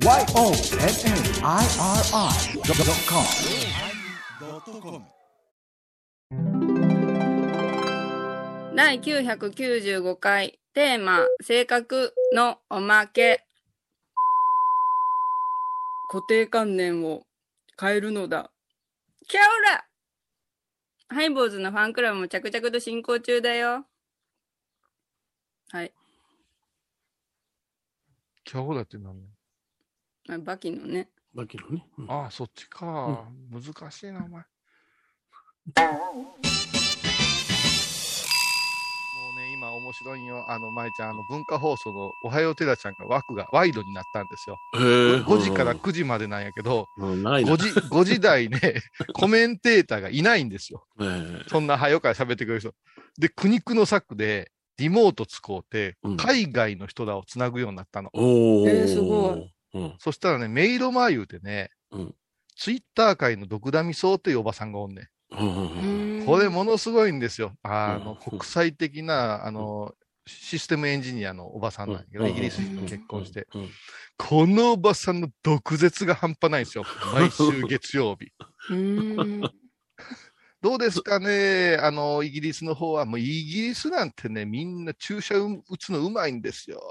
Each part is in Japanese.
YONNIRI.com 第995回テーマ「性格のおまけ」固定観念を変えるのだ。キャオラハイボーズのファンクラブも着々と進行中だよ。はい。キャオラって何？あバキのね。バキのね。うんああ、そっちか。難しいな、お前。もうね、今面白いよ。あの、舞ちゃん、あの、文化放送のおはようテラちゃんが枠がワイドになったんですよ。へえ。5時から9時までなんやけど、うん。長いな。5時、5時台ね、コメンテーターがいないんですよ。ええそんな早から喋ってくれる人。で、苦肉の策で、リモート使うてうん、海外の人らをつなぐようになったの。おー。えーすごい。うん。そしたらね、メイロマー言うてね、うんツイッター界のドクダミソウっていうおばさんがおんねうん。これものすごいんですよ。あの、うん国際的な、あの、システムエンジニアのおばさんなんやけど、うんイギリス人と結婚して。うんこのおばさんの毒舌が半端ないんですよ。毎週月曜日。どうですかね？あの、イギリスの方は、もうイギリスなんてね、みんな注射打つのうまいんですよ。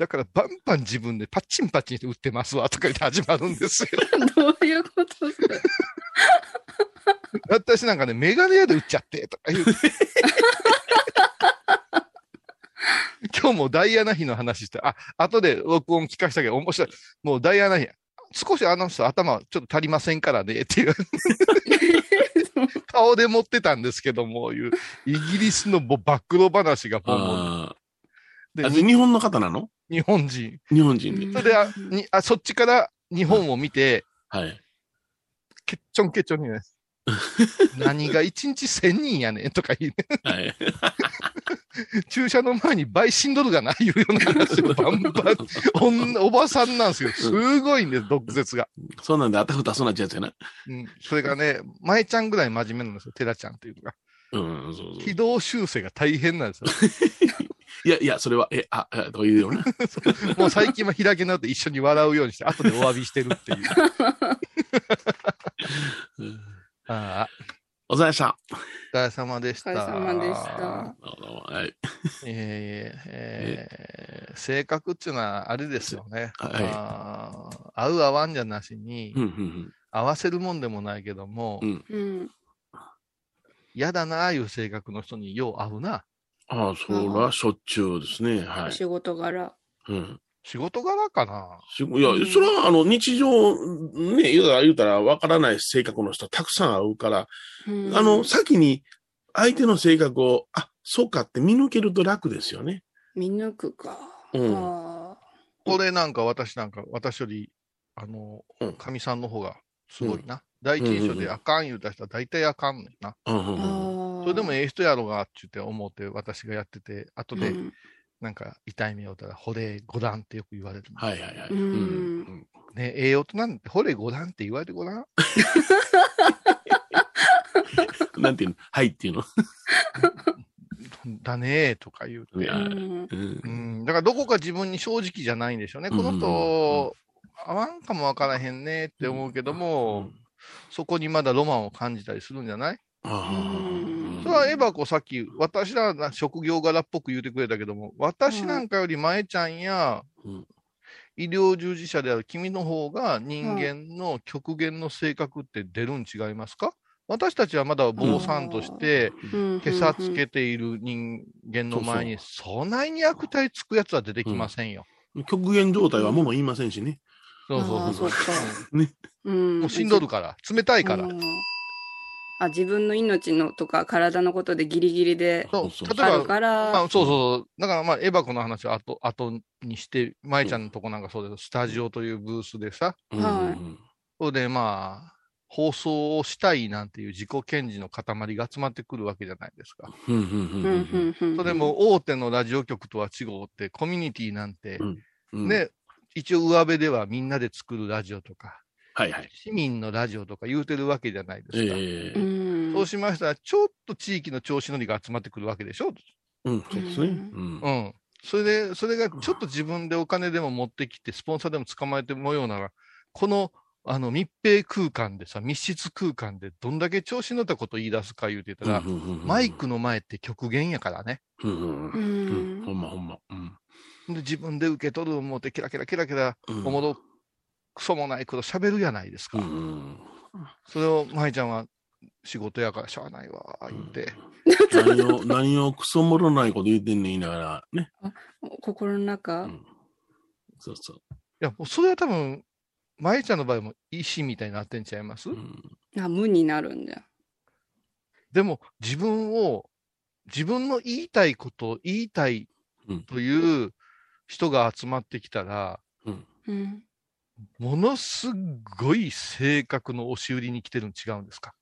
だからバンバン自分でパッチンパッチンして打ってますわとか言って始まるんですよ。どういうことそれ。私なんかね、メガネ屋で打っちゃってとか言う。今日もダイアナ妃の話して、あ、後で録音聞かしたけど面白い。もうダイアナ妃、少しあの人頭ちょっと足りませんからねっていう。顔で持ってたんですけども、いう、イギリスのもう暴露話がもう、あで日本の方なの？日本人。日本人で。それであにあ、そっちから日本を見て、はい。けっちょんけっちょんにね、何が一日千人やねんとか言う、ね、はい。注射の前に倍死んどるがな、いうような話をバンバン、おんおばさんなんですよ。すごいんです、毒舌が。そうなんで、あたふたそうなっちゃうやつやな。うん。それがね、舞ちゃんぐらい真面目なんですよ、テラちゃんっていうのが。うん、そうそう。軌道修正が大変なんですよ。いやいや、それは、え、あ、あとか言うよな？もう最近は開け直って一緒に笑うようにして、後でお詫びしてるっていう。う んああ、お疲れ様でした。お疲れ様でした。お疲れ様でした。どはい。えーえー性格っていうのはあれですよね。はいあー合う合わんじゃなしに、うん、うん、合わせるもんでもないけども、うんうん。嫌だなあいう性格の人によう合うな。ああ、それはしょっちゅうですね。はい。仕事柄。うん。仕事柄かな。しいや、それは、あの、日常、ね、言うたら、言うたら、わからない性格の人たくさん会うから、うんあの、先に相手の性格を、あ、そうかって見抜けると楽ですよね。見抜くか。うんあこれなんか私なんか、私より、あのうん、かみさんの方がすごいな。第一印象であかん言うた人は大体あかんねんな。うん、うん、ーうん。それでもええ人やろがって言って思って私がやってて、後でうん。なんか痛い目をたら、惚れ五段ってよく言われる。はいはいはい。うん。うん。ねええ大人なんて、惚れ五段って言われてごらん？なんていうの？はいっていうの。だねーとか言うて。いやうん。うん。うん、だからどこか自分に正直じゃないんでしょうね。この人、合わんかもわからへんねって思うけども、そこにまだロマンを感じたりするんじゃない？あうんそれはエバコさっき、私らが職業柄っぽく言うてくれたけども、私なんかより前ちゃんやうん、医療従事者である君の方が人間の極限の性格って出るん違いますか？私たちはまだ坊さんとして、うん。けさつけている人間の前に、そないに悪態つくやつは出てきませんよ。極限状態はもの言いませんしね。そうそうそう。そうん。うん。もうしんどるから、冷たいから。うんあ自分の命のとか体のことでギリギリでそうそうある例えば、から、まあ、そうそう。だからまあ、エバコの話は後、後にして、舞ちゃんのとこなんかそうです。スタジオというブースでさ、うんはい。それでまあ、放送をしたいなんていう自己顕示の塊が集まってくるわけじゃないですか。うんうんうんうん。うんそれも大手のラジオ局とは違うって、コミュニティなんて、うんね、一応上辺ではみんなで作るラジオとか、はいはい。市民のラジオとか言うてるわけじゃないですか。ええうんそうしましたら、ちょっと地域の調子乗りが集まってくるわけでしょ。うん、そうですね。うんうん。それで、それがちょっと自分でお金でも持ってきて、スポンサーでも捕まえてもようなら、この、あの、密閉空間でさ、密室空間でどんだけ調子乗ったこと言い出すか言うてたら、マイクの前って極限やからね。うんうんううん。んほんまほんま。うん。で、自分で受け取る思って、キラキラキラキラ、うんおもろ、くそもないこと喋るやないですか。うんうん。それを、舞ちゃんは仕事やからしゃあないわ、言って。何を、何をクソもろないこと言ってんねん言いながら、ね。心の中、うん。そうそう。いや、もうそれは多分、舞ちゃんの場合も石みたいになってんちゃいます、うん。あ無になるんじゃ。でも、自分を、自分の言いたいことを言いたいうんという人が集まってきたら、うん。ものすごい性格の押し売りに来てるの違うんですか？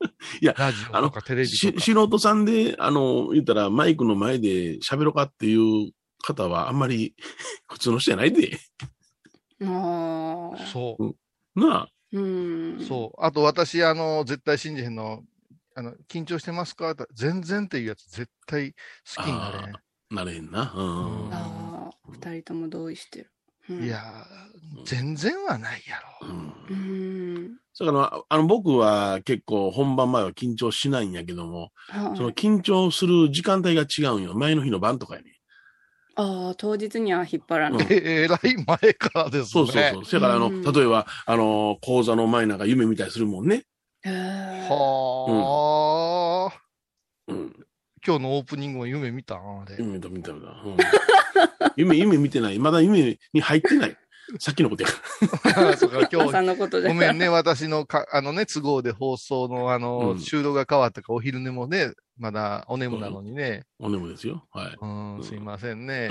いやラジオとかテレビしとか。素人さんで、あの、言ったらマイクの前で喋ろうかっていう方はあんまり 普通の人じゃないで。ああ。そなあ。うん。う、そう。あと私、あの、絶対信じへんの、あの、緊張してますか？って全然っていうやつ絶対好きになれん。なれへんな。うん。ああ。二人とも同意してる。うんい。やー、全然はないやろ。うんうん。だから、あの、僕は結構本番前は緊張しないんやけども、はいその緊張する時間帯が違うんよ。前の日の晩とかやね。ああ、当日には引っ張らない。ええらい前からですね。そうそうそう。そやから、あの、うん例えば、あの、講座の前なんか夢見たりするもんね。へえ。はあ、うん。今日のオープニングも夢見たんあれ。夢見た見た見た。うん、夢、夢見てない。まだ夢に入ってない。さっきのことやか そうか今日ごめんね、私のか、あのね、都合で放送の、あの、うん収録が変わったか、お昼寝もね、まだお眠なのにね、ら。お眠ですよ。はい。うん、うんすいませんね。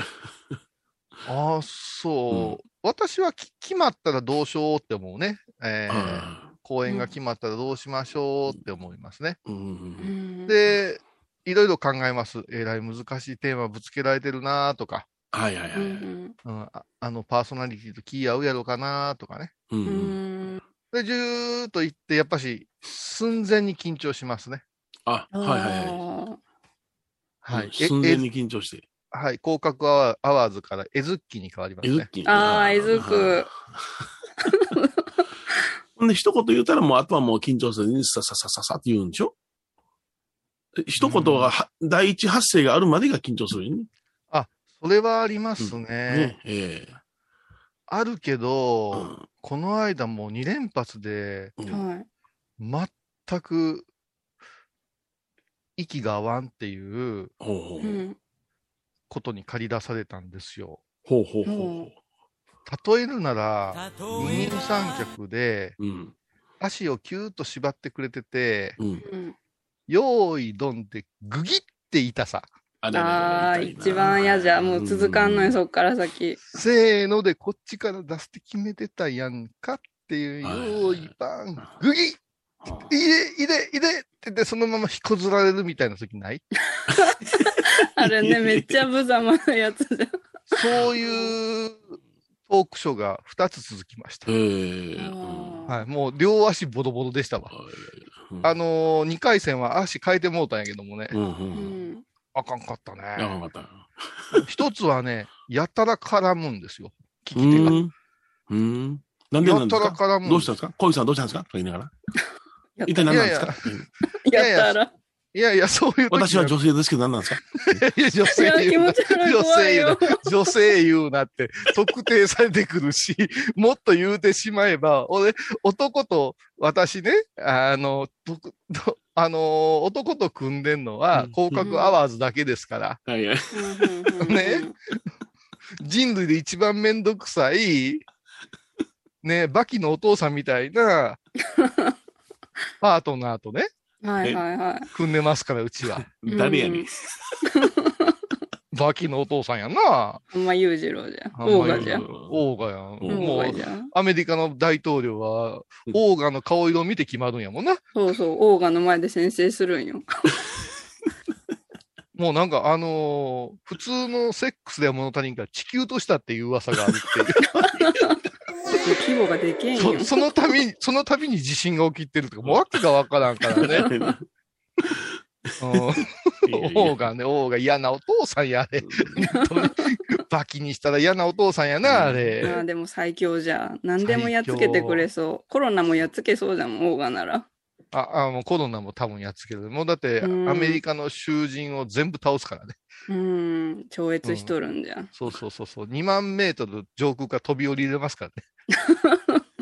あ あ、そう、私はき決まったらどうしようって思うね。えーあ公演が決まったらどうしましょうって思いますね。で、いろいろ考えます。えらい難しいテーマぶつけられてるなとか、はいはいはい。ううんあ、あのパーソナリティと気合うやろかなとかね。ううんん。で、じゅーっと言って、やっぱし、寸前に緊張しますね。あ、はいはいはい。ははい。寸前に緊張して。はい。広角アワアワーズからエズッキに変わりますね。えずっき。あーえずく。ほんで、一言言うたらもう、あとはもう緊張せずに、さささささって言うんでしょ？え一言がは、第一発声があるまでが緊張するよね。それはありますね。ねえあるけえど、うんこの間もう2連発で、うんはい。全く息が合わんっていう。ことに駆り出されたんですよ。ほうほうほ例えるなら、二人三脚でう。うん。足をキューッと縛ってくれてて、うん。うん、用意ドンでグギって痛さ。あれああ、一番嫌じゃ。もう続かんのよ、そっから先。せーのでこっちから出すって決めてたやんかっていう、はい用意バン、グギ入れ、入れ、入れって言ってそのまま引こずられるみたいな時ない？あれね、めっちゃ無様なやつじゃん。そういうトークショーが2つ続きました。はい、もう両足ボロボロでしたわ。うんあのー、2回戦は足変えてもうたんやけどもね、うんう。うんん。あかんかったあね。かんかった。一つはね、やたら絡むんですよ。聞うき手が。ん。うん。なんでなんですやたから絡むんどうしたんですか？小石さんどうしたんですか？と言いながら。や一体何なんですいやかやったら。いやいや、そういう時私は女性ですけど何なんですか？いや女いや、気性言うな。女性言う。な。女性言うなって、特定されてくるし、もっと言うてしまえば、俺、男と私ね、あの、ととあの、男と組んでんのはうん、広角アワーズだけですから、はいはい。ね。人類で一番めんどくさい、ね、バキのお父さんみたいな、パートナーとね、はいはいはい。組んでますから、うちは。誰やねん。バキのお父さんやんな。あんま裕次郎じゃん。オーガじゃん。オーガやん。うんもうオーガ、じゃん。アメリカの大統領は、うんオーガの顔色を見て決まるんやもんな。そうそう、オーガの前で先制するんよ。もうなんか、あのー普通のセックスでは物足りんから地球としたっていう噂があるっていう。規模がでけえんよ。そその度に、その度に地震が起きてるとか、もう訳がわからんからね。王がね、王が嫌なお父さんや、あれ。バキにしたら嫌なお父さんやな、あまあれ。でも最強じゃん。何でもやっつけてくれそう。コロナもやっつけそうじゃん、オーガなら。あ、あもうコロナも多分やっつける。もうだって、アうんメリカの囚人を全部倒すからね。うん、超越しとるんじゃん。そうそうそうそう。2万メートル上空から飛び降りれますからね。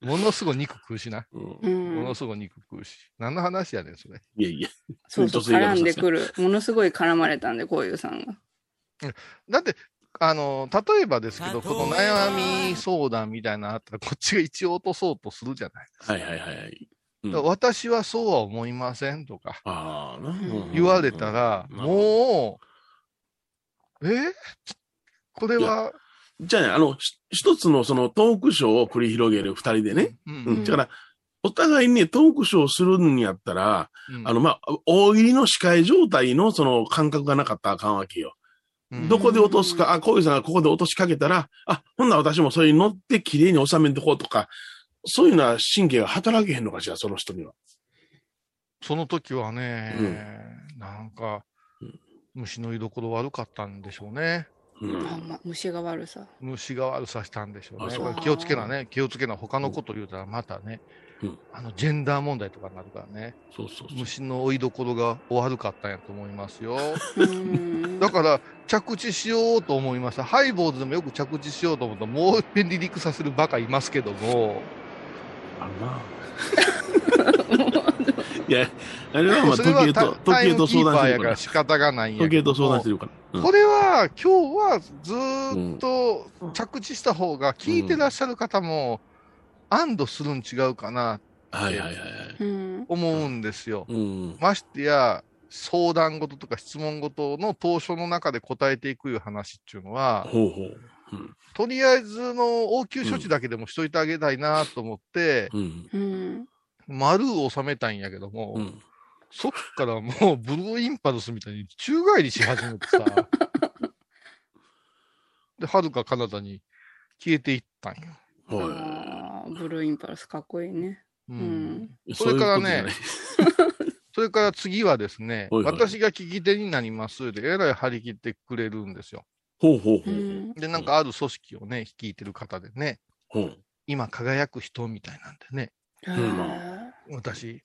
ものすごい肉食うしな。うんうんもの。すごい肉食うし。何の話やねん、それ。いやいや。そうそう、絡んでくる。ものすごい絡まれたんで、こういうさんが。だって、あの、例えばですけど、この悩み相談みたいなのあったら、こっちが一応落とそうとするじゃない。はいはいはいはい。うん私はそうは思いませんとか言われたら、うんもう、え？これは、じゃあね、あの、ひ一つのそのトークショーを繰り広げる二人でね。ううんん。だから、お互いにね、トークショーするんやったら、うんあの、まあ、大喜利の司会状態のその感覚がなかったらあかんわけよ。うんどこで落とすか、あ、こういうさんがここで落としかけたら、あ、ほんなら私もそれに乗って綺麗に収めてこうとか、そういうのは神経が働けへんのかしら、その人には。その時はね、なんかうん、虫の居所悪かったんでしょうね。うん。あ、ま、虫が悪さ。虫が悪さしたんでしょうね。気をつけなね。気をつけな。他のこと言うたらまたね、うんあの、ジェンダー問題とかになるからね。そうそうそう。虫の追いどころが悪かったんやと思いますよ。うん。だから、着地しようと思いました。ハイボーズでもよく着地しようと思ったら、もう一遍離陸させるバカいますけども、あるな。いや、あれはまあ、時計と、タ時計と相談してるからら。仕方がないんや時計と相談してるから。うんこれは、今日はずーっと着地した方が、聞いてらっしゃる方も、安堵するん違うかな、はいはいはいはい。うん。思うんですよ。うん。ましてや、相談事とか質問事の当初の中で答えていくいう話っていうのは、ほうほう。うん。とりあえずの応急処置だけでもしといてあげたいなと思って、うん。うん。丸を収めたんやけども、うん。そっからもうブルーインパルスみたいに宙返りし始めてさ、で、遥か彼方に消えていったんよ。はあーブルーインパルスかっこいいね。ううん。それからねそれから次はですね、はいはい私が聞き手になりますで、えらい張り切ってくれるんですよ。ほうほうほう。うん。で、なんかある組織をね、率いてる方でね、ほう。今輝く人みたいなんでね、私、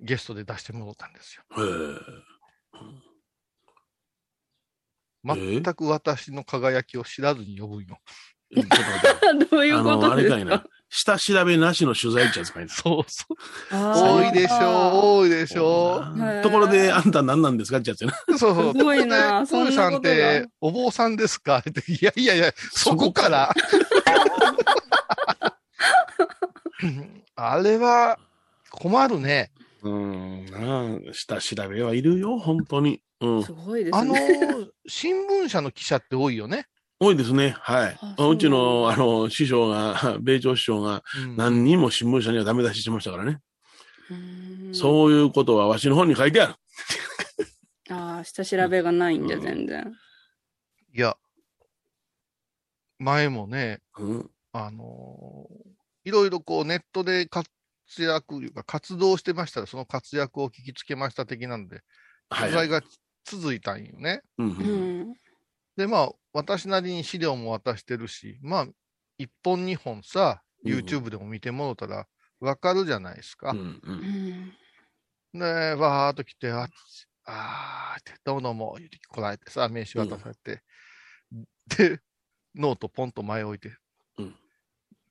ゲストで出してもらったんですよ。へえ全く私の輝きを知らずに呼ぶんよ。どういうことですか？あれかいな。下調べなしの取材ってやつかいな。そうそう。多いでしょう、多いでしょへーところで、あんた何なんですかってやつ。そうそう。すごいなで、プーさんってが、お坊さんですか？って、いやいやいや、そこから。あれは、困るね。うん、下調べはいるよ、本当に。うんす。ごいですあのね。、新聞社の記者って多いよね。多いですね。はいううちの、あの、師匠が、米朝師匠が、うん何人も新聞社にはダメ出ししてましたからね。うんそういうことはわしの本に書いてある。ああ、下調べがないんで、うん全然。いや、前もね、うん。あのーいろいろこうネットで活躍いうか活動してましたら、その活躍を聞きつけました的なんで、はい、はい。取材が続いたんよね。うんううんん。で、まあ、私なりに資料も渡してるし、まあ、一本二本さ、うん YouTube でも見てもろたらわかるじゃないですか。うんううん。ん。で、わーっと来て、ああーって、どうもどうも、言ってこられてさ、名刺渡されて、で、ノートポンと前置いて、うん。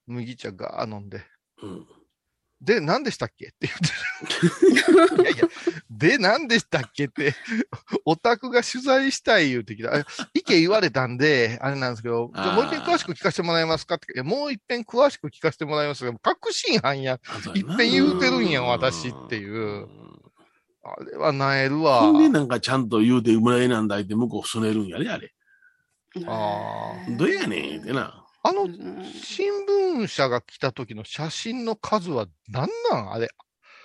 麦茶ガー飲んで、うんで、何でしたっけ？って言ってる。いやいや、で、何でしたっけって、オタクが取材したい言うてきた。あ意見言われたんで、あれなんですけど、じゃあもう一遍詳しく聞かせてもらえますかって。いや、もう一遍詳しく聞かせてもらいますけど、確信犯や。いっぺん言うてるんや私っていうあれはなえるわ。ほんでなんかちゃんと言うて、村井なんだいって向こうすねるんやね、あれ。あーどうやねんってな。あのう、ん新聞社が来た時の写真の数は何なんあれ？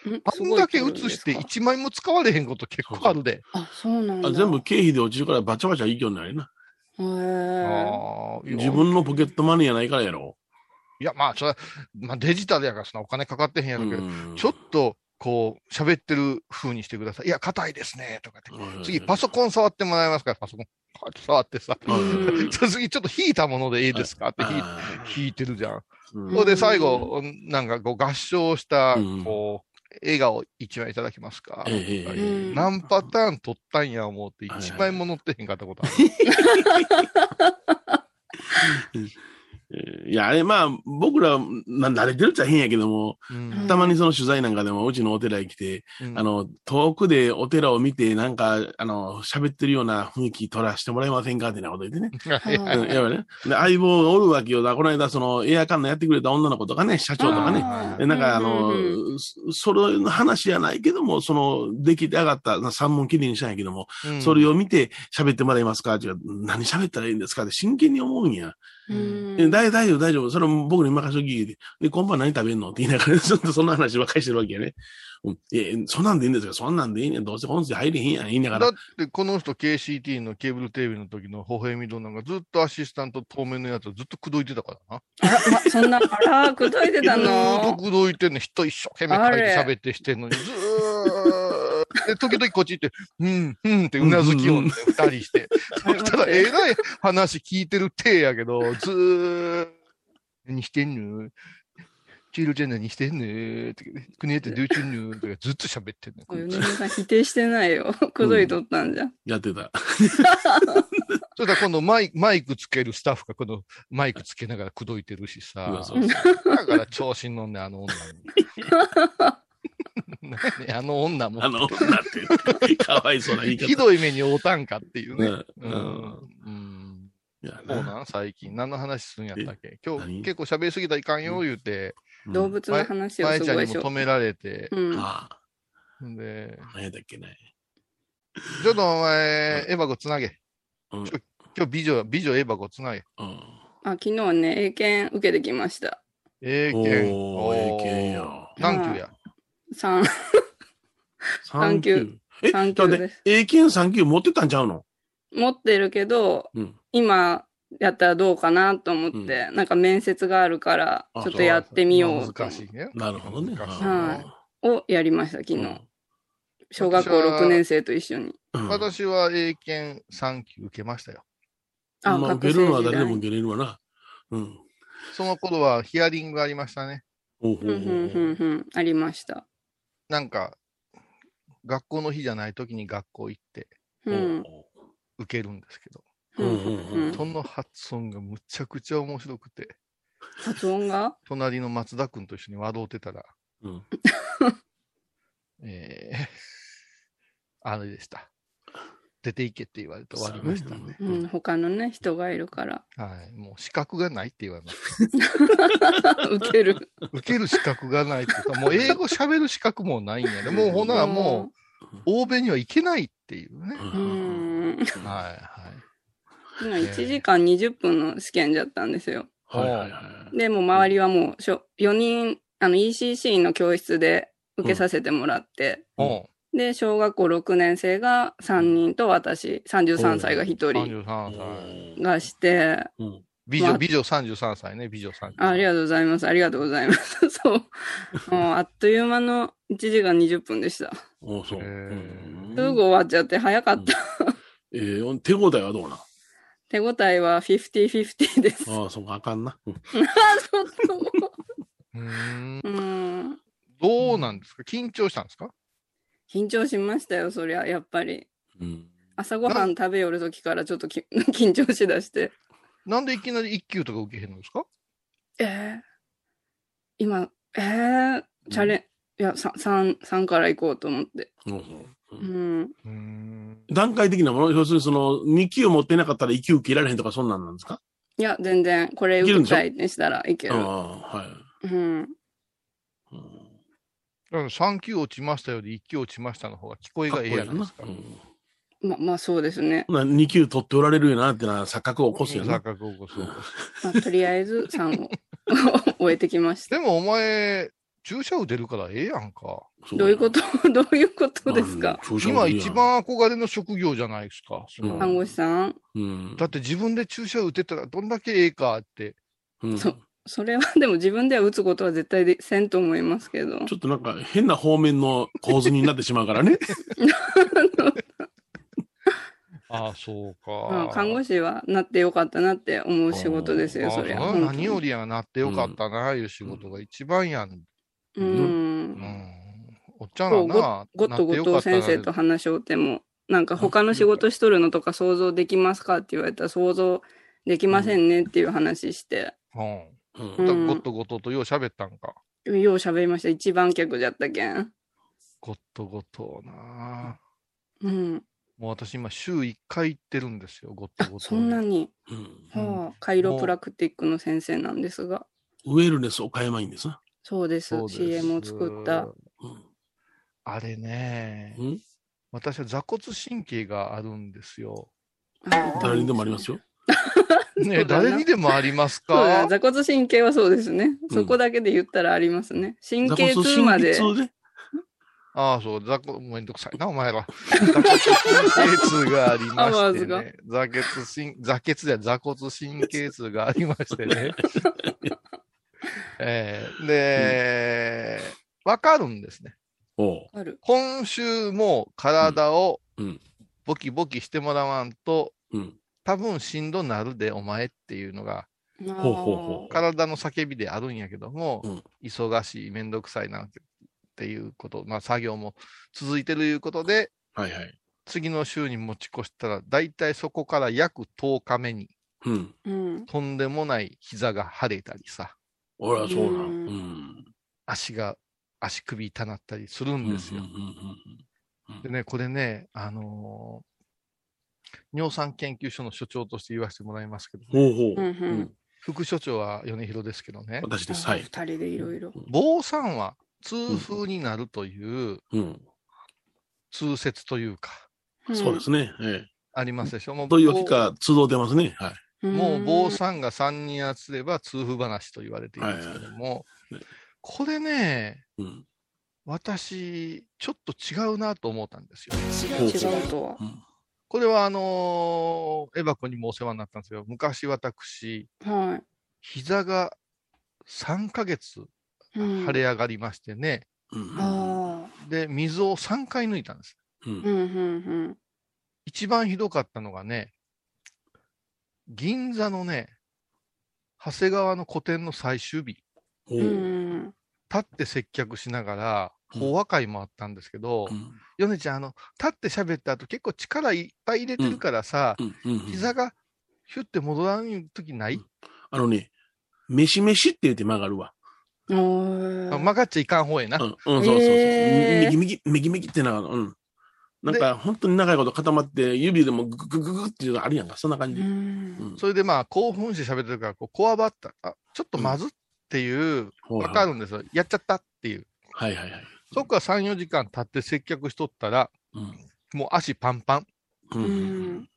うんあんだけ写して1枚も使われへんこと結構あるで。あ、そうなんだ。あ全部経費で落ちるからバチャバチャいいようになるな。自分のポケットマネーやないからやろ。いや、まあ、それは、まあ、デジタルやからそんなお金かかってへんやろうけど、うんちょっと、こう、喋ってる風にしてください。いや、硬いですね、とかって。うん次、パソコン触ってもらえますから、パソコン。こうやって触ってさ。うん 次、ちょっと引いたものでいいですか？って引いあ引いてるじゃん。ーそれで最後、なんかこう合唱したうん、こう、笑顔一枚いただきますか？何パターン取ったんや思って、一枚も乗ってへんかったことある？いや、あれ、まあ、僕ら、まあ、慣れてるっちゃ変やけども、うんたまにその取材なんかでも、うちのお寺へ来て、うんあの、遠くでお寺を見て、なんか、あの、喋ってるような雰囲気取らせてもらえませんかってなこと言ってね。やばいね。で、相棒がおるわけよ。だこの間、その、エアカンナやってくれた女の子とかね、社長とかね。なんか、あうのそそれの話やないけども、その、出来上がった、三問きれいにしたんやけども、うんそれを見て喋ってもらえますかって言う何喋ったらいいんですかって真剣に思うんや。うんえ大大丈夫、大丈夫。それも僕に任せとき。で、今晩何食べんのって言いながら、ちょっとそんな話ばっかりしてるわけやね。うん、え、そんなんでいいんですかそんなんでいいねん。どうせ音声入れへんやん。言いながらだっ。て、この人 KCT のケーブルテレビの時の微笑み堂なんかずっとアシスタント透明のやつをずっと口説いてたからな。あら、ま、そんな、あら、くどいてた ずーっとの口説いてんの、人一生懸命書いて喋ってしてんのに、ずーっと。で、時々こっち行って、うん、うんってうなずきようね、二人して。そしたら、えらい話聞いてる体やけど、ずーっと、何してんの？チールちゃん何してんの？って、くねってどうしてんの？とかずっと喋ってんの。米山さん否定してないよ。くどいとったんじゃん。やってた。それから今度マイマイクつけるスタッフがこのマイクつけながら口説いてるしさ。そうそうだから調子に乗んね、あの女に。ねんあの女もあ。の、だって、かわいそうな言い方。ひどい目に遭うたんかっていうね。ううんん。うん。いやそうなん最近。何の話するんやったっけ？今何？日結構喋りすぎたらいかんよ、言うて、うん動物の話を前ちゃんにすごいしょ。も止められて。うん。あんで、あ、何やったっけね。ちょっとお前、エヴァゴつなげ。うん。うん。今日美女、美女エヴァゴつなげ。あ、昨日ね、英検受けてきました。英お検。ー、英検や。何級や？3、三級。え、三級だってです、英検3級持ってたんちゃうの？持ってるけど、うん。今やったらどうかなと思って、なんか面接があるから、あちょっとやってみようと難しいね。なるほどね。難しいはをやりました、昨日。うん小学校6年生と一緒に。うん私は英検3級受けましたよ。あ、まあ、受けるのは。誰でも受けれるわな。うん。その頃はヒアリングがありましたね。ほうほうほううん、うん、うん、うん。ありました。なんか、学校の日じゃない時に学校行ってうん。受けるんですけど、うん、うんうんうん。その発音がむちゃくちゃ面白くて、発音が？隣の松田君と一緒に笑うてたら、うんえー、あれでした。出ていけって言われて終わりましたね。うん、他のね、人がいるから。はい。もう資格がないって言われました。受ける。受ける資格がないっていうか、もう英語喋る資格もないんやね。もうほな、もう、欧米には行けないっていうね。う。うん。はいはい。今1時間20分の試験じゃったんですよ。はいはいはい。で、もう周りはもうしょ、4人、あの ECC の教室で受けさせてもらって、うん。で、小学校6年生が3人と私、33歳が1人33歳。がして、うん。美女、美女33歳ね、美女33歳。ありがとうございます。ありがとうございます。そう。もうあっという間の1時間20分でした。おそう。へーうんすぐ終わっちゃって早かった。えー、手応えはどうな手応えは50-50です。ああ、そうか、あかんな。うん あ、ちょっうーんと。うん。どうなんですか？緊張したんですか？緊張しましたよ、そりゃ、やっぱり。うん。朝ごはん食べよる時からちょっとき 緊張しだして。なんでいきなり1級とか受けへんのですか？えー、今、えー、チャレン、いや、3、三三から行こうと思って。そうんん。うーん。段階的なもの、要するにその、2級を持ってなかったら1級受けられへんとか、そんなんなんですか？いや、全然、これ受けたいってしたらいける。ああ、はい。うん。3級落ちましたより1級落ちましたの方が聞こえがええやないですか。うんま、まあそうですね。ほな2級取っておられるよなってのは錯覚を起こすよな。錯覚を起こすまあ、とりあえず3を 終えてきました。でもお前、注射打てるからええやんか。どういうこと？どういうことですか？今一、番憧れの職業じゃないですか。看護師さんうんだって自分で注射打てたらどんだけええかって。うんそうそれは でも自分では打つことは絶対でせんと思いますけど。ちょっとなんか変な方面の構図になってしまうからね。ああ、そうまあか。看護師はなってよかったなって思う仕事ですよ、あそりゃ。そう本当に何よりやなってよかったな、いう仕事が一番やん。う。うんん。おっちゃんらな、ゴッド後藤先生と話し合うても、なんか他の仕事しとるのとか想像できますかって言われたら想像できませんねっていう話して、うん。うんゴッドゴトとよう喋ったんか。よう喋りました。一番客じゃったけん。ゴッドゴトな。うん。もう私今週1回行ってるんですよ、ゴッドゴト。そんなに、うんうんはあ、カイロプラクティックの先生なんですが。ウェルネス岡山院ですな。そうです。そうです CM を作った。うんあれね、うん私は座骨神経があるんですよ。誰にでもありますよ。ね、誰にでもありますそうだ、か座骨神経はそうですね。うんそこだけで言ったらありますね。神経痛まで。ああ、そう、座骨、めんどくさいな、お前ら。座骨神経痛がありましてね。座骨神、座座骨神経痛がありましてね。えーで、わ、かるんですね。おうある。今週も体をうんうんボキボキしてもらわんと、うん。多分しんどなるで、お前っていうのが、ほうほうほう体の叫びであるんやけども、うん忙しい、めんどくさいなってっていうこと、まあ作業も続いてるいうことで、はいはい。次の週に持ち越したら、だいたいそこから約10日目に、うん。うん。とんでもない膝が腫れたりさ、俺はそうな。んん。足が、足首痛なったりするんですよ。でね、これね、あのー尿酸研究所の所長として言わせてもらいますけど、うんほうほう。うんうん副所長は米広ですけどね、私です。はい。二人でいろいろ。坊さんは痛風になるといううん。通説というか、そうですね。えありますでしょ？もえ。うというわけか、通道出ますね。はい。うん。もう坊さんが3人集れば痛風話と言われていますけどもはいはい、これね、うん。私、ちょっと違うなと思ったんですよ。違うとは。うんこれはあのーエバコにもお世話になったんですけど、昔私、は膝が3ヶ月腫れ上がりましてね、うん。ああ。で、水を3回抜いたんです。う。うんんうん一番ひどかったのがね、銀座のね、長谷川の個展の最終日。立って接客しながら、うん法話会もあったんですけど、ヨネちゃん、あの、立って喋った後結構力いっぱい入れてるからさ、うん。うん。膝がヒュって戻らん時ない、あのね、飯飯って言って曲がるわ。曲がっちゃいかん方へな。うん、うん、そうそうそう。右右、右右ってなうん。なんか、本当に長いこと固まって、指でもグググググっていうのあるやんか。そんな感じ。ううんん。それでまあ、興奮して喋ってるから、こう、こわばった。あ、ちょっとまずっていう、ほうわかるんですよ。やっちゃったっていう。はいはいはい。そこから3、4時間経って接客しとったら、うん。もう足パンパン。うん。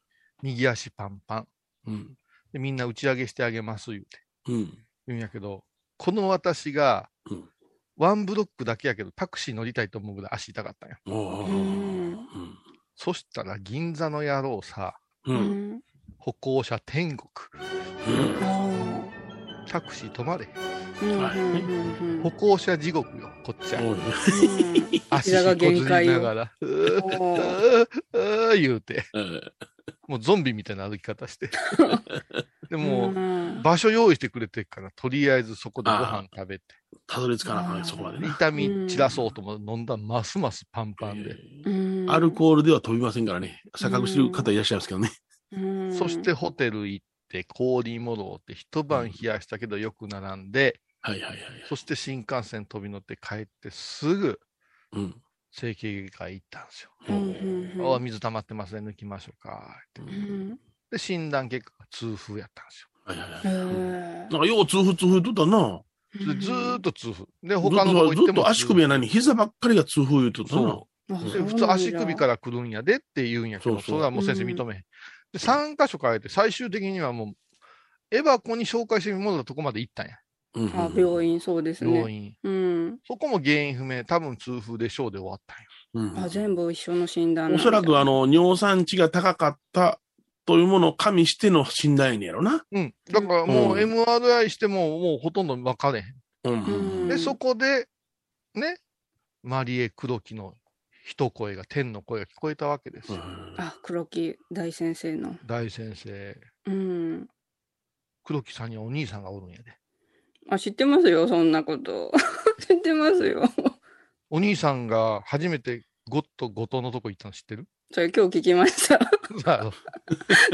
右足パンパン。うん。でみんな打ち上げしてあげます、言うて。うん。言うんやけど、この私がうん、ワンブロックだけやけど、タクシー乗りたいと思うぐらい足痛かったんや。そしたら銀座の野郎さ。歩行者天国。うん。あタクシー止まれ。歩行者地獄よ、こっちは。うん足膝が限界よながら、うーうーうー言うて、えーもうゾンビみたいな歩き方して。でもう、ん場所用意してくれてるから、とりあえずそこでご飯食べて、たどり着かなあかんねあーそこまでね。痛み散らそうとも飲んだらますますパンパンで。うんアルコールでは飛びませんからね。錯覚してる方いらっしゃいますけどね。うんそしてホテル行って、氷戻って、一晩冷やしたけどよく並んで、はいはいはい。そして新幹線飛び乗って帰ってすぐうん。整形外科行ったんですよ。うんあ水溜まってますね、抜きましょうか。ってうんで、診断結果が痛風やったんですよ。はいはいはいなんかよう痛風痛風言っとったな。でずーっと痛風。で、他のとこ行ってもとずっと足首やないに膝ばっかりが痛風言っとったな。そう。普通足首から来るんやでって言うんやけど、そうそうそれはもう先生認めへん。で、3箇所変えて、最終的にはもう、エバコに紹介してもらったとこまで行ったんや。うんうんあ病院そうですね。病院。うん。そこも原因不明、多分痛風でしょうで終わったんや。うんあ全部一緒の診断おそらくあの、尿酸値が高かったとというものを加味しての信頼やねやろな。うん。だからもううん MRI してももうほとんど分かれへん。うん。うんで、そこで、ね、マリエ黒木の一声が、天の声が聞こえたわけですよ。あ、黒木大先生の。大先生、うん。黒木さんにはお兄さんがおるんやで。あ、知ってますよ、そんなこと。知ってますよ。お兄さんが初めてゴッと後藤のとこ行ったの知ってる？それ今日聞きました。さ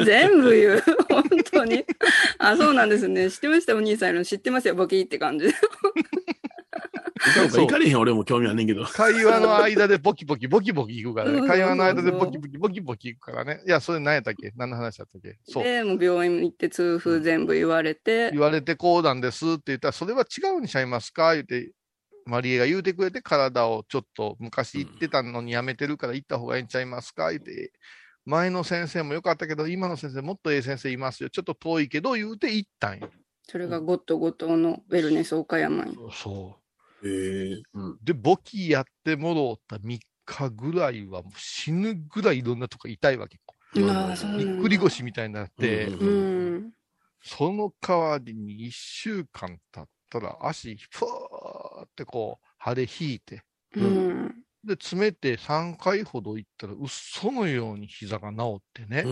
全部言う。本当に。あ、そうなんですね。知ってました、お兄さんいるの。知ってますよ、ボキって感じ。行かんか行かれへん俺も興味あんねんけど。会話の間でボキボキ、ボキボキ行くからね。そうそうそう会話の間でボキボキ、ボキボキ行くからね。いや、それ何やったっけ？何の話だったっけ？そう。で、もう病院行って痛風全部言われて言、われてこうなんですって言ったら、それは違うんちゃいますか？言って、マリエが言うてくれて、体をちょっと昔行ってたのにやめてるから行った方がいいんちゃいますか？言って、前の先生も良かったけど、今の先生もっとええ先生いますよ。ちょっと遠いけど言うて行ったんよ。それがゴッド後藤のウェルネス岡山に。そへえ。うん。う。で、簿記やってもろうた3日ぐらいはもう死ぬぐらいいろんなとこ痛いわけ。うんああ、そうなんだぎっくり腰みたいになって、うんうん。その代わりに1週間経ったら足、ふーってこう、腫れ引いて、うん。で、詰めて3回ほど行ったら、嘘のように膝が治ってね。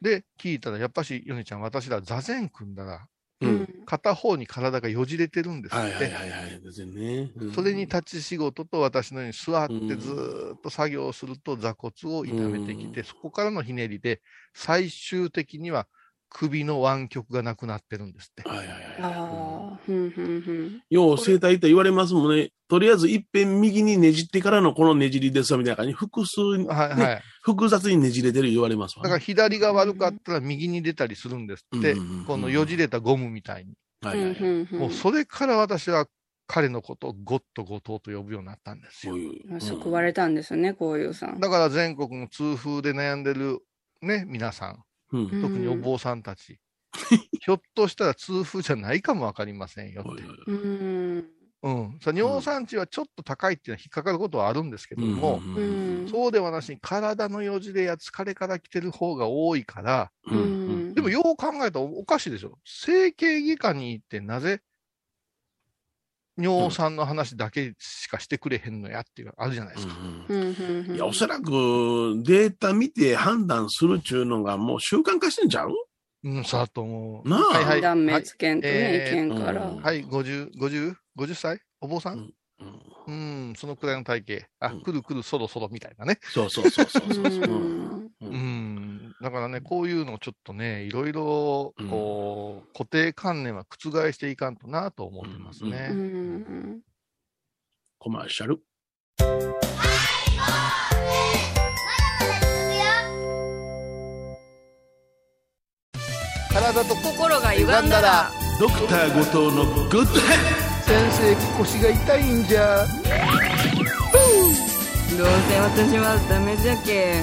で、聞いたら、やっぱし、ヨネちゃん、私ら座禅組んだら、う。うんん。片方に体がよじれてるんですはいって。はいはいはい。ですね。うんそれに立ち仕事と私のように座ってうんずーっと作業すると座骨を痛めてきて、そこからのひねりで、最終的には首の湾曲がなくなってるんですって。はいはいはい。ああ、ふんふんふん。よう生体って言われますもんね。とりあえず一遍右にねじってからのこのねじりですわみたいな感じに複数、はいはい。複雑にねじれてる言われますわ、だから左が悪かったら右に出たりするんですってうんうんうんうん。このよじれたゴムみたいに。はいもうそれから私は彼のことをゴッド後藤と呼ぶようになったんですよ。そういう。救われたんですね、こういうさん。だから全国の痛風で悩んでるね、皆さん、特にお坊さんたち、ひょっとしたら痛風じゃないかもわかりませんよって。うん。うん。さ尿酸値はちょっと高いっていうのは引っかかることはあるんですけども、うんうん。そうではなしに体のよじれや疲れから来てる方が多いから、うんうんでもよう考えたらおかしいでしょ。整形外科に行ってなぜ尿酸の話だけしかしてくれへんのやっていうのあるじゃないですか。うんうんいや、おそらくデータ見て判断するっちゅうのがもう習慣化してんちゃう？うん、そうだと思う。なあはいはい。断はい滅剣とね、えー意見から。うんはい、50、50、50歳？お坊さん？うんうん、そのくらいの体型。あ、うんくるくるそろそろみたいなね。そうそうそうそううそうそう。んううんん。だからね、こういうのちょっとね、いろいろ、こう、固定観念は覆していかんとなと思ってますうね。んコマーシャル。体と心が歪んだら、ドクター後藤のグッドヘ先生、腰が痛いんじゃ。どうせ私はダメじゃけ。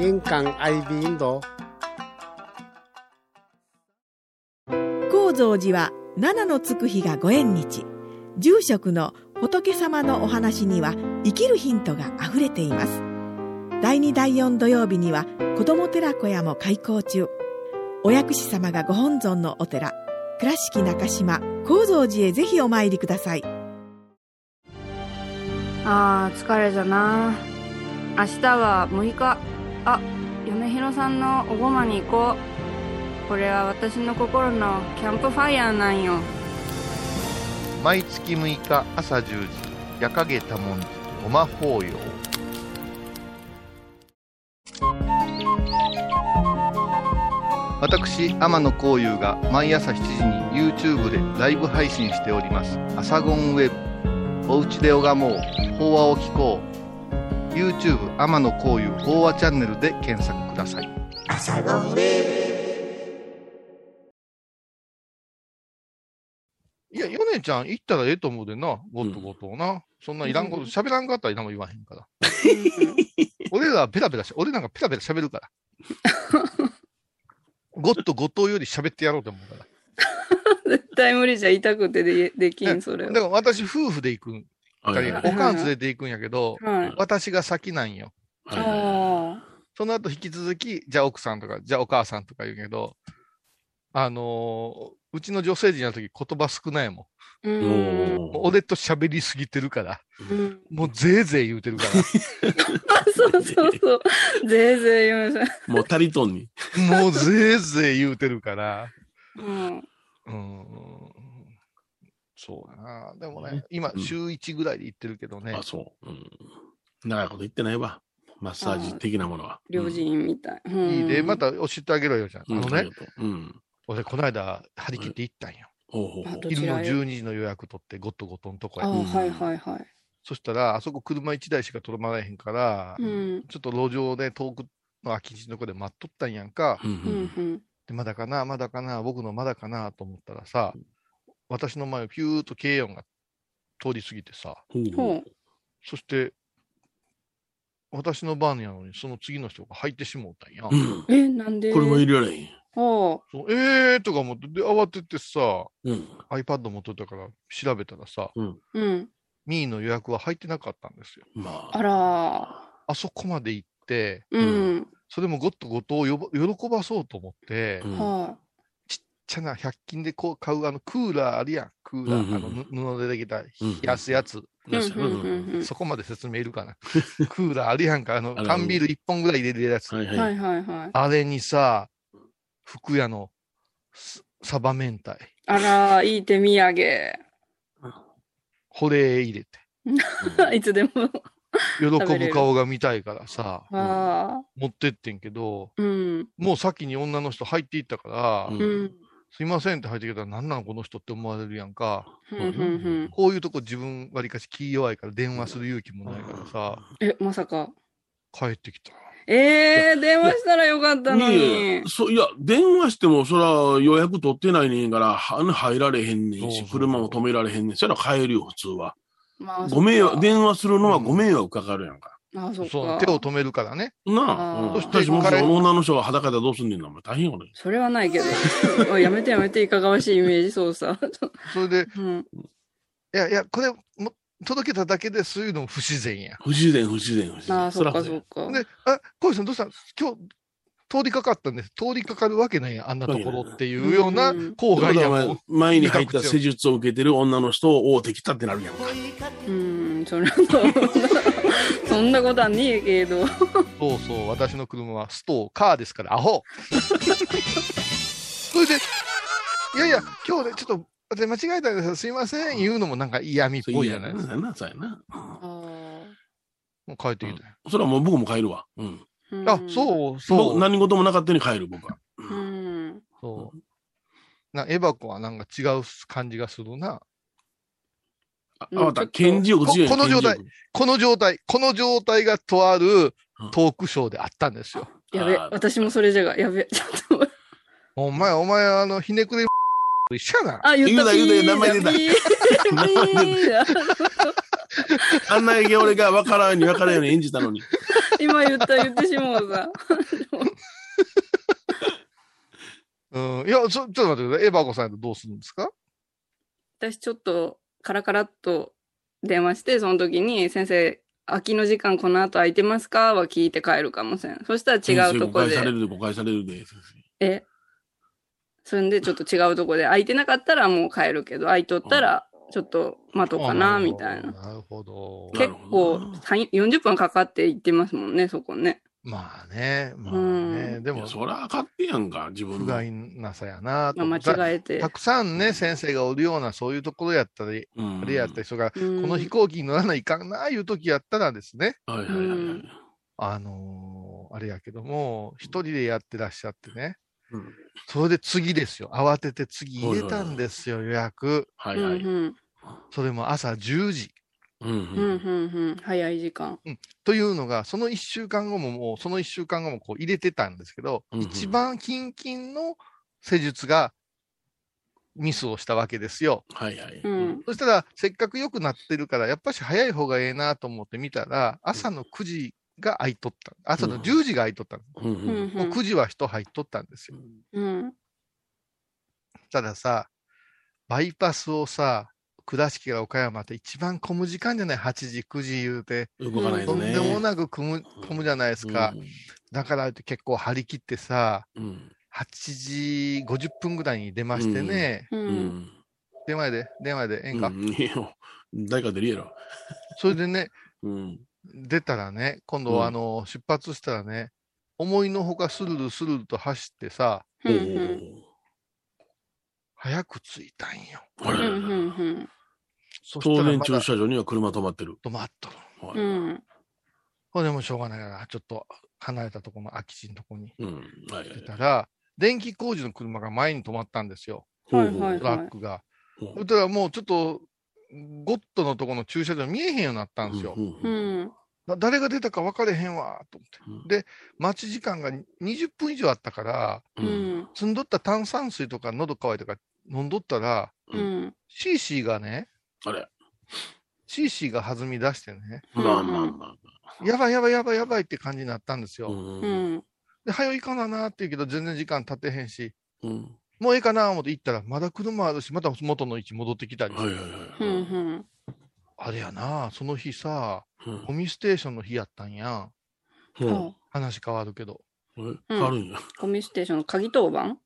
印港 IB 印度高蔵寺は七のつく日がご縁日。住職の仏様のお話には生きるヒントがあふれています。第2第4土曜日には子ども寺小屋も開校中。お薬師様がご本尊のお寺。倉敷中島・高蔵寺へぜひお参りください。あー、疲れじゃな。明日は6日。あ、嫁ひろさんのおごまに行こう。これは私の心のキャンプファイヤーなんよ。毎月6日朝10時、夜影多文字、ごま法要。私、天野幸雄が毎朝7時に YouTube でライブ配信しております。アサゴンウェブ。おうちで拝もう。法話を聞こう。YouTube 天野幸雄法話チャンネルで検索ください。いや、ヨネちゃん行ったらええと思うでな、ゴットゴトな。そんないらんこと、喋らんかったら何も言わへんから。俺らはペラペラし、俺なんかペラペラ喋るから。ゴットゴトより喋ってやろうと思うから。絶対無理じゃ痛くてでできん、それだからは。私夫婦で行くん。はいはいおかん連れて行くんやけど、はい。私が先なんよ。その後引き続き、じゃあ奥さんとか、じゃあお母さんとか言うけど、あのーうちの女性陣の時言葉少ないもん。うー俺と喋りすぎてるから、うんもうぜいぜい言うてるか そうそうそう。ぜいぜい言うんですもう足りとんに。ら、もうぜいぜい言うてるから、うん。うん。そうだな。でもねね、今う、ん週1ぐらいで行ってるけどねあ、、そう。うん。長いこと言ってないわ。マッサージ的なものは。両人みたい。うんいいで、また教えてあげろよ、じゃん。うん。あのね。俺、この間、張り切って行ったんよ。昼のちらへ？12時の予約取って、ゴットゴトのとこへ。あはいはいはい。そしたら、あそこ車1台しか取らまらへんから、うん。ちょっと路上で遠くの空き地のとこで待っとったんやんか。うんうんうん。で、まだかな、まだかな、僕のまだかなと思ったらさ、私の前をピューッと軽音が通り過ぎてさ、ほうほほう。そして、私の番やのに、その次の人が入ってしもうたんや。うん。う。え、なんで？これも入れられへん。ほそうえーとか思って、で、慌ててさ、うん。iPad 持っとったから調べたらさ、う。うん。ミーの予約は入ってなかったんですよ。まあ。あらあそこまで行って、ー。うん。それもごっとごとをよば喜ばそうと思って、うんはちゃな100均でこう買うあのクーラーあるやん。クーラー、うんうんあのぬ布でできた冷うんやすやつ。そこまで説明いるかな。クーラーあるやんか。あの、缶ビール1本ぐらい入れるやつ。はいはい。あれにさ、福屋のすサバ明太、あらー、いい手土産。保冷入れて。いつでも。喜ぶ顔が見たいからさ、あ持ってってんけど、あ。うん。もう先に女の人入っていったから、うんうん。すいませんって入ってきたら、なんなんこの人って思われるやんか。こういうとこ自分わりかし気弱いから電話する勇気もないからさ、え、まさか。帰ってきた。えー、電話したらよかったのに。そう、いや、電話しても、そら予約取ってないねんから、は入られへんねんし、車も止められへんねん。そら帰るよ、普通は。まあご迷惑、電話するのはご迷惑かかるやんか。あ、そっそうか。手を止めるからね。なあ。私もその女の人が裸でどうすんねんな、大変よ、俺。それはないけど。やめてやめて、いかがわしいイメージ操作。それで、うん。いやいや、これも、届けただけでそういうのも不自然や。不自然、不自然、不自然。ああ、そっからそっか。で、あ、小石さんどうしたん今日、通りかかったんです。通りかかるわけないやん、あんなところっていうようなうん郊外やもん。前に入った施術を受けてる女の人を会うてきたってなるやんか。うん、それはそんなことはねえけど。そうそう、私の車はストーカーですから、アホ。それで、いやいや、今日ね、ちょっと、私間違えたんですよすいません、言うのもなんか嫌味っぽいじゃないですか。そうやな、もう帰ってきたよ。それはもう僕も帰るわ。うん。ああ、そう、僕そう。何事もなかったに帰る、僕は。うん。そう。な、エバコはなんか違う感じがするな。あ、うんあまた、検事欲強いここの状態この状態、この状態がとあるうんトークショーであったんですよ。やべ私もそれじゃが、やべ、ちょっと。お前、お前、あの、ひねくれ一緒やな。あ、言った言うた言うた名前出た あんなに俺が分からんように分からんように演じたのに。今言った、言ってしもうさ。うん。いや、ちょちょっと待ってください。エバコさんとどうするんですか？私ちょっとカラカラっと電話して、その時に、先生、空きの時間この後空いてますか？は聞いて帰るかもしれん。そしたら違うとこで、誤解されるで、誤解されるで。先え、それでちょっと違うとこで、空いてなかったらもう帰るけど、空いとったら、ちょっと待とうかな、みたいな。なるほど。結構どな、3 40分かかって行ってますもんね、そこね。まあね、まあね。うんでもそらあかってやんか、自分の。不甲斐なさやなとまあ、間違えてた。くさんね、先生がおるような、そういうところやったり、うんあれやったり、それから、ここの飛行機に乗らないかんな、いう時やったらですね、はいはいはいあのーあれやけども、一人でやってらっしゃってね、うんそれで次ですよ。慌てて次入れたんですよ、予約。はいはい。それも朝10時。うんうん、うん、うん。早い時間。というのが、その1週間後ももう、その1週間後もこう入れてたんですけど、うんうん一番キンキンの施術がミスをしたわけですよ。はいはい。うん。そしたら、せっかく良くなってるから、やっぱし早い方がええなと思って見たら、朝の9時が空いとった。朝の10時が空いとった。うんう、うんん。もう9時は人入っとったんですよ。うん。たださ、バイパスをさ、倉敷から岡山って一番混む時間じゃない ?8 時、9時言うて。動かないとね。んでもなく混む混むじゃないですか。だから結構張り切ってさ、うん。8時50分ぐらいに出ましてね、う。うんん。電話やで、電話やで、ええんか。うん。いいよ。誰か出るやろ。それでね、うん。出たらね、今度あの、出発したらね、思いのほかスルルスルルと走ってさ、うん。早く着いたんよ。当然らまだ駐車場には車止まってる。止まっとる。はういん。ほんでもうしょうがないから、ちょっと離れたところの空き地のとこにうん。はいはい出たら、電気工事の車が前に止まったんですよ、はいはいトラックが。ほうそしたらもうちょっと、ゴッドのところの駐車場見えへんようになったんですよ。うんううんん。だ誰が出たか分かれへんわ、と思って。うんで、待ち時間が20分以上あったから、う。ん。積んどった炭酸水とか喉乾いとか飲んどったら、うん。CC がね、あれ。CC が弾み出してね、うんまあまあまあ。やばいやばいやばいやばいって感じになったんですよ。う。うんん。で、早いかななって言うけど、全然時間経ってへんし、うん。もうええかな思って行ったら、まだ車あるし、また元の位置戻ってきたりして、はいはいはい。うん。うん。あれやな、その日さ、うんゴミステーションの日やったんや。うん。話変わるけど。え変わるんや。ゴミステーションの鍵当番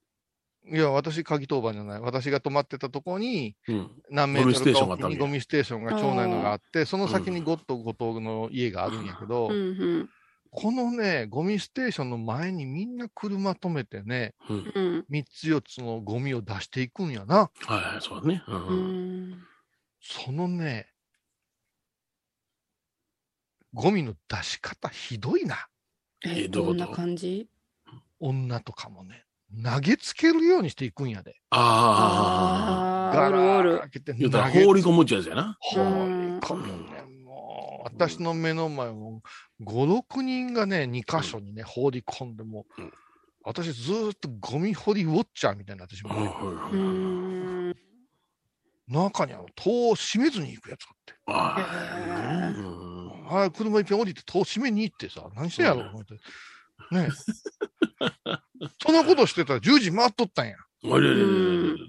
いや、私、鍵当番じゃない。私が泊まってたとこに、うん。何メートルゴミステーションかにゴミステーションが町内のがあって、その先にゴッド後藤の家があるんやけど、うん。うん。このね、ゴミステーションの前にみんな車止めてね、うん。うん。3つ4つのゴミを出していくんやな。はいはい、そうだね。う。うんん。そのね、ゴミの出し方ひどいな。え、どんな感じ？女とかもね、投げつけるようにしていくんやで。ああ。ああ、おるおる。開けて言うたら放り込むっちゅうやつやな。放り込むね。もう、私の目の前も、5、6人がね、2箇所にね、放り込んでもうん、私ずーっとゴミ掘りウォッチャーみたいになってしまう。うーん。中にあの、戸を閉めずに行くやつがあって。ああ。うんはい、車一遍降りて戸を閉めに行ってさ、何してんやろ、うん思って。ねえそんなことしてたら10時回っとったんや。あれれれれれれ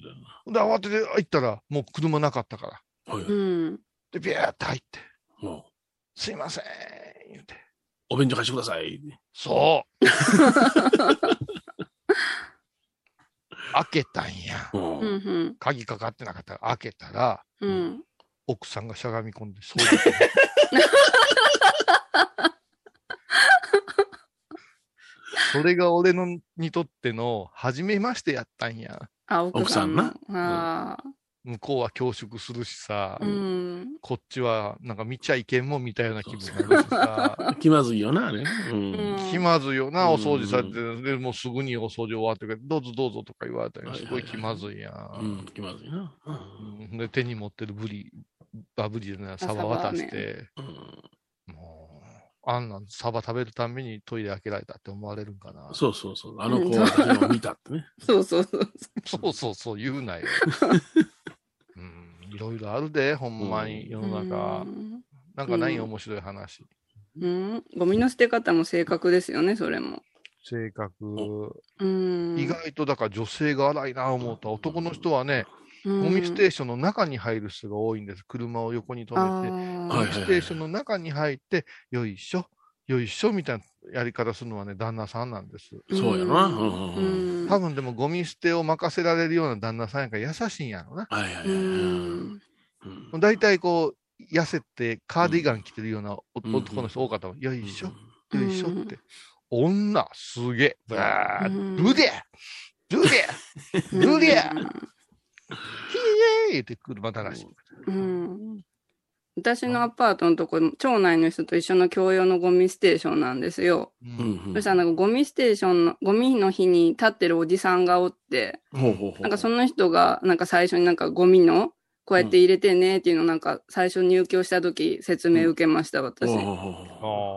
で、慌てて行ったら、もう車なかったから。はい。うん。で、ビャーって入って、もすいません、言うて。うお便所貸してください。そう。開けたんや。う。うんん。鍵かかってなかったら開けたら、うん。奥さんがしゃがみ込んで、そういうことそれが俺のにとっての初めましてやったんや。あ、奥さんの？奥ああ。向こうは恐縮するしさ、うん。こっちはなんか見ちゃいけんもんみたいな気分になるしさ、気まずいよな、あれ。う。うんん気まずいよな、うんお掃除されて、でもうすぐにお掃除終わってから、どうぞどうぞとか言われたり、すごい気まずいやうんん。気まずいな。うんで、手に持ってるブリ、バブリじゃない、サバ渡して、うんもう、あんなんサバ食べるためにトイレ開けられたって思われるんかな。そうそうそう。あの子は私も見たってね。そうそうそう。そうそうそう、言うなよ。うん、いろいろあるで、ほんまに世の中。うんなんかない？うん面白い話。うん。ゴミの捨て方も正確ですよね、それも。性格。うん。意外とだから女性が荒いな思った男の人はね、ゴゴミステーションの中に入る人が多いんです。車を横に止めて。ゴはいミステーションの中に入って、よいしょ、よいしょみたいなやり方するのはね、旦那さんなんです。そうやな。うんうんうん。ん。多分でもゴミ捨てを任せられるような旦那さんやから優しいんやろな。大体こう、痩せてカーディガン着てるような男の人多かったわ。よいしょ、よいしょって。女、すげえ。バーうんルデルデルデ ヒエーって車だらしい。うん。私のアパートのとこ、町内の人と一緒の共用のゴミステーションなんですよ。ううんんうんそしたらなんかゴミステーションの、ゴミの日に立ってるおじさんがおって、ほうほうほう。なんかその人が、なんか最初になんかゴミの、こうやって入れてねっていうのなんか最初入居した時説明受けました、私。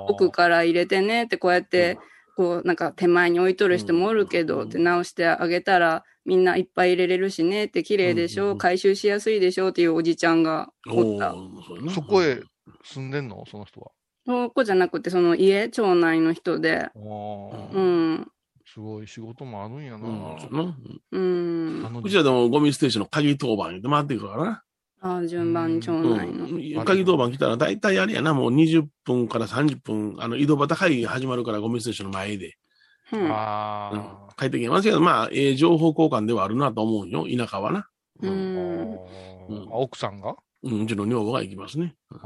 奥から入れてねってこうやって、こうなんか手前に置いとる人もおるけど、うんって直してあげたらみんないっぱい入れれるしねって綺麗でしょ、うん回収しやすいでしょっていうおじちゃんがおおった。ーそこへ住んでんの？その人は。そこじゃなくてその家、町内の人で。うん。すごい仕事もあるんやな。うんそうちはでもゴミステーションの鍵当番言って回っていくからな。ああ、順番に町内の。うん、鍵当番来たら大体あれやな、もう20分から30分、あの、井戸端会議始まるからゴミステーションの前で。うん。うんあ。帰ってきますけど、まあ、ええ情報交換ではあるなと思うよ、田舎はな。うあん。ーうんあ奥さんが？うん、うちの女房が行きますね。あ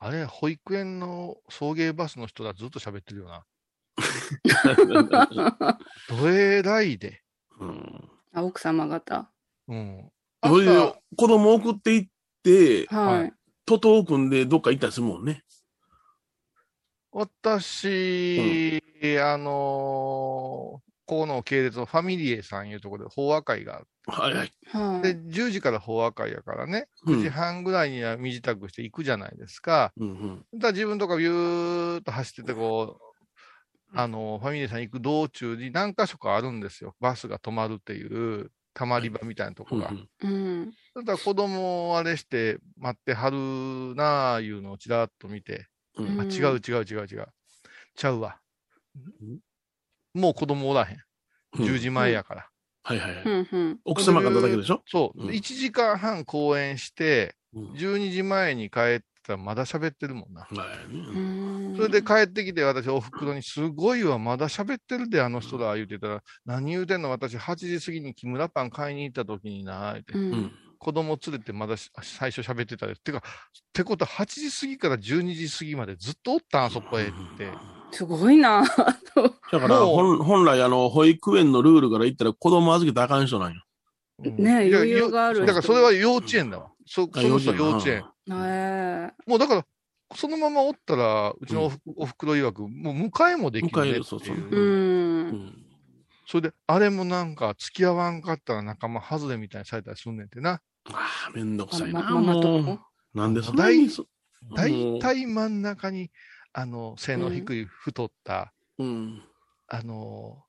あ。あれ、保育園の送迎バスの人らずっと喋ってるよな。どえらいで。うん。あ、奥様方？うん。それで朝、子供送って行って、ははいい。徒党を組んでどっか行ったりするもんね。私、あのーこの系列のファミリエさんいうところで法話会がある。はいはい。はい。で、10時から法話会やからね、うん9時半ぐらいには身支度して行くじゃないですか。うんうん。だ自分とかビューっと走ってて、こう、あの、ファミリエさん行く道中に何箇所かあるんですよ。バスが止まるっていう、たまり場みたいなとこが。うんうん。だから子供をあれして待ってはるなあいうのをちらっと見て、うんあ、うん違う違う違う違う。ちゃうわ。もう子供おらへん。10時前やから。はいはいはい。奥様方だけでしょ？そう。うん1時間半公演して、うん12時前に帰ったらまだ喋ってるもんな。それで帰ってきて私お袋にすごいわ、まだ喋ってるで、あの人ら言うてたら、何言うてんの私8時過ぎに木村パン買いに行った時にな、言うてう。うんん。子供連れてまだし最初喋ってたで。てか、ってことは8時過ぎから12時過ぎまでずっとおったん、あそこへって。すごいな。だから、本本来、あの、保育園のルールから言ったら子供預けたらあかん人なんよ。うんねいや余裕がある人だからそれは幼稚園だわ。そその人は幼稚園。えもうだから、そのままおったら、うちのおふ,、おふくろ曰く、もう迎えもできるねっていう。迎えるそうそう。それで、あれもなんか、付き合わんかったら仲間外れみたいにされたりすんねんてな。ああ、めんどくさいな。ももう。なんでそんなにそ大も体真ん中に、あの、背の低い、太った、ううん。あの、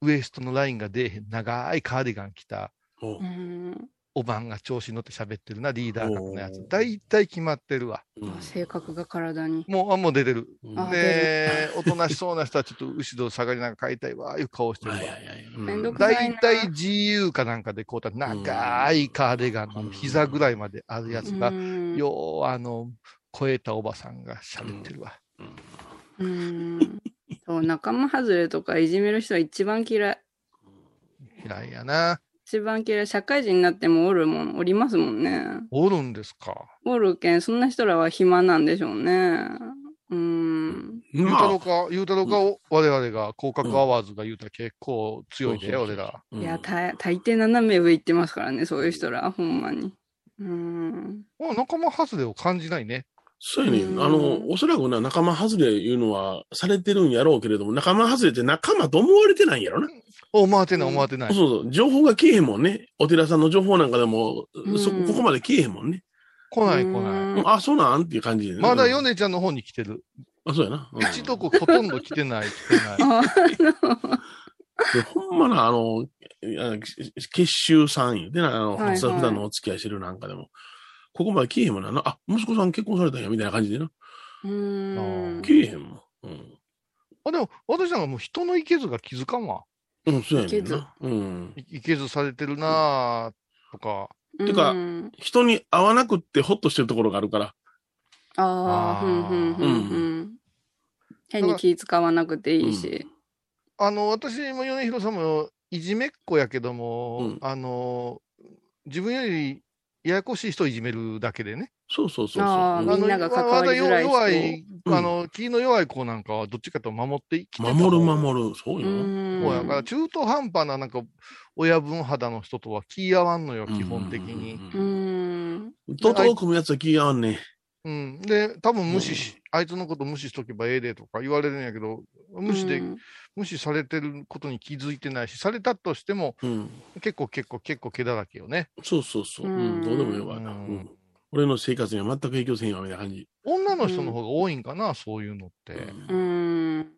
ウエストのラインが出えへん、長いカーディガン着た、うん。おばんが調子に乗って喋ってるな、リーダー格のやつ大体決まってるわ。うん性格が体に。もう、あ、もう出てる。うんあで、おとなしそうな人はちょっと後ろ下がりなんか買いたいわ、いう顔してるわはい。はいはい。うんめんどくさい大体 GU かなんかでこうた長いカーディガンの膝ぐらいまであるやつが、うんよう、あの、超えたおばさんが喋ってるわ。うん。そう、仲間外れとかいじめる人は一番嫌い。嫌いやな。一番嫌い。社会人になってもおるもん、おりますもんね。おるんですか？おるけん、そんな人らは暇なんでしょうね。うん。ゆうまあ、たろうか、ゆうたろうか、我々が、広角アワーズが言うたら結構強いで、俺ら。うんいや、た大抵斜め上行ってますからね、そういう人ら、ほんまに。うん。仲間外れを感じないね。そうやね。うんあの、おそらくな、仲間外れいうのはされてるんやろうけれども、仲間外れって仲間と思われてないんやろな。思われてない、うん思われてない。そうそう。情報が来えへんもんね。お寺さんの情報なんかでも、んそこ、ここまで来えへんもんね。来ない、来ない。うんあ、そうなんっていう感じでね。まだうんヨネちゃんの方に来てる。あ、そうやな。うん一とこほとんど来てない、来てない。ほんまな、あの、あの結集さん言うてな、あの、はいはい普段のお付き合いしてるなんかでも、ここまで来えへんもんな。あ、息子さん結婚されたんや、みたいな感じでな。うん。来えへんもん。うん。あ、でも、私なんかもう人のいけずが気づかんわ。うん、そうやねいけずんな。うん。いいけずされてるなぁ、とか。てかうん人に会わなくってホッとしてるところがあるから。ああ、あーふんふんふんふん。変に気使わなくていいし。あの、私も米広さんもいじめっ子やけども、うんあの、自分よりややこしい人をいじめるだけでね。そうそうそうそう。あみんなが関わりづらい人あの弱い、うんあの、気の弱い子なんかはどっちかと守ってきてた守るる。守る。そううよ。ん。そうやから、中途半端ななんか、親分肌の人とは気合わんのよ、基本的に。うん。とと組むやつは気が合わんね。うん。で、多分無視し、あいつのこと無視しとけばええでとか言われるんやけど、無視で、うん無視されてることに気づいてないし、されたとしても、うん。結構結構結構毛だらけよね。そうそうそう。ううんん。どうでもいいわ。ううんん。俺の生活には全く影響せんよ、みたいな感じ。女の人の方が多いんかな、そういうのって。うん。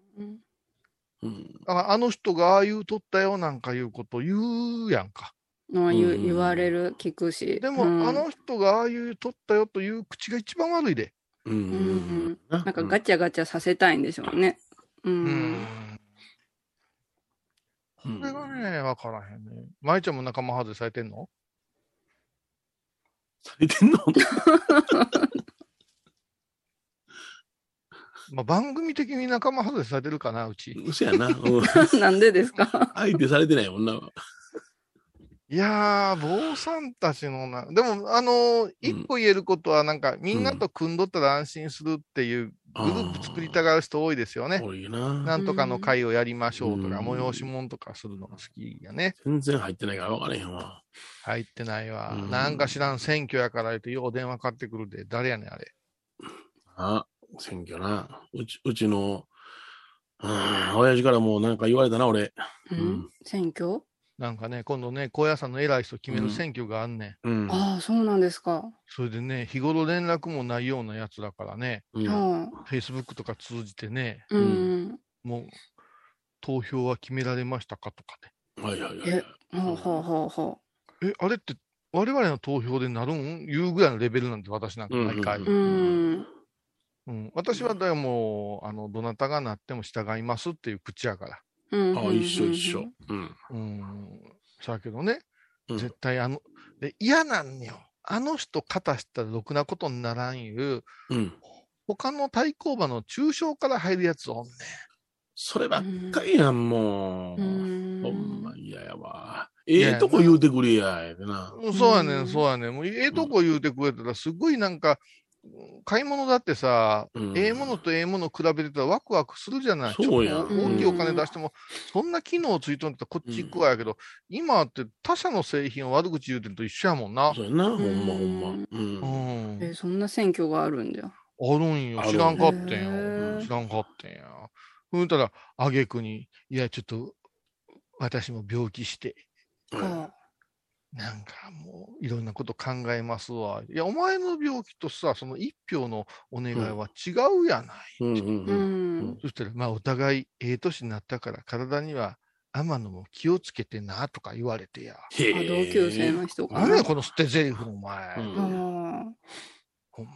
うん。だからあの人がああいうとったよなんかいうこと言うやんか。まあ言ううん言われる、聞くし。でも、うんあの人がああいうとったよという口が一番悪いで。うん。うん。なんかガチャガチャさせたいんでしょうね。う。うんん。うんそれがね、わからへんね。舞ちゃんも仲間外れされてんの？されてんの？まあ、番組的に仲間外れされてるかな、うち。嘘やな。うん。なんでですか？相手されてない女は。いやー、坊さんたちのな、でも、あのー一個言えることは、なんか、みんなと組んどったら安心するっていうグループ作りたがる人多いですよね。多いな。なんとかの会をやりましょうとか、うん催し物とかするのが好きやね。全然入ってないから分からへんわ。入ってないわ。うんなんか知らん選挙やから言って、よう電話かかってくるで、誰やねん、あれ。あ、選挙な。うち、うちの、うん、親父からもうなんか言われたな、俺。ううんん。選挙？なんかね、今度ね、高野山の偉い人決める選挙があんねん。うん。ああ、そうなんですか。それでね、日頃連絡もないようなやつだからね、うんは Facebook とか通じてね、い。うん。もう、投票は決められましたかとかね。はいはいはいえ。ほうほうほうほえ、あれって、我々の投票でなるん？言うぐらいのレベルなんて私なんか毎回。うう。うん。うん、私はでも、あの、どなたがなっても従いますっていう口やから。うんあ、一緒一緒。。うん。うん。そやけどね、うん絶対あの、で嫌なんよ。あの人勝たしたらろくなことにならんいう、うん。他の対抗馬の中小から入るやつおんねそればっかりやん、もう。うん。ほんま嫌やわ。ええとこ言うてくれや、やでな。ん。そうやねうんん、そうやねん。もうええとこ言うてくれたら、すごいなんか、買い物だってさ、うんええものとええもの比べてたらワクワクするじゃない。そうや大きいお金出しても、そんな機能ついとんだったらこっち行くわやけど、今って他社の製品を悪口言うてると一緒やもんな。そうやな、ほんまほんま。うんうん。うん。え、そんな選挙があるんだよ。あるんよ。知らんかってんへよ。ー知らんかってんや。ふんたら、あげくに、いや、ちょっと、私も病気して、あなんかもう、いろんなこと考えますわ。いや、お前の病気とさ、その一票のお願いは違うやない。うんうんううん。ん。そしたら、まあ、お互い、ええ年になったから、体には、天野も気をつけてな、とか言われてや。同級生の人かな。何や、この捨て台詞、お前。うんあほんま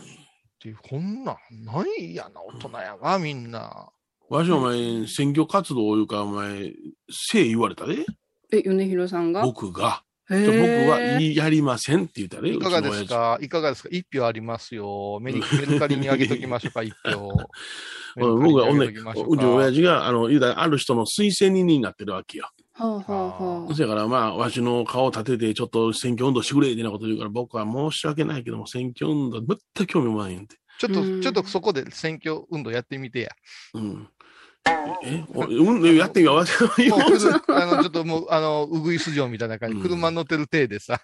に。っていう、こんなん、ないやな、大人やわ、みんな。わしお前、選挙活動いうか、お前、せい言われたで。え、米広さんが？僕が。へ僕ーはやりませんって言ったで。いかがですか？いかがですか？一票ありますよ。メリメルカリにあげときましょうか、一票。僕は、ほんで、メルカリにあげときましょうちの親父。父が、あの、言うたら、ある人の推薦人になってるわけよ。はあはあはそやから、まあ、わしの顔を立てて、ちょっと選挙運動してくれ、ってなこと言うから、僕は申し訳ないけども、選挙運動、全く興味もないんって。ちょっと、うんちょっとそこで選挙運動やってみてや。うん。え、おうん、やってみよう。あの、ちょっともう、あの、うぐいす嬢みたいな感じ、うん車乗ってる体でさ、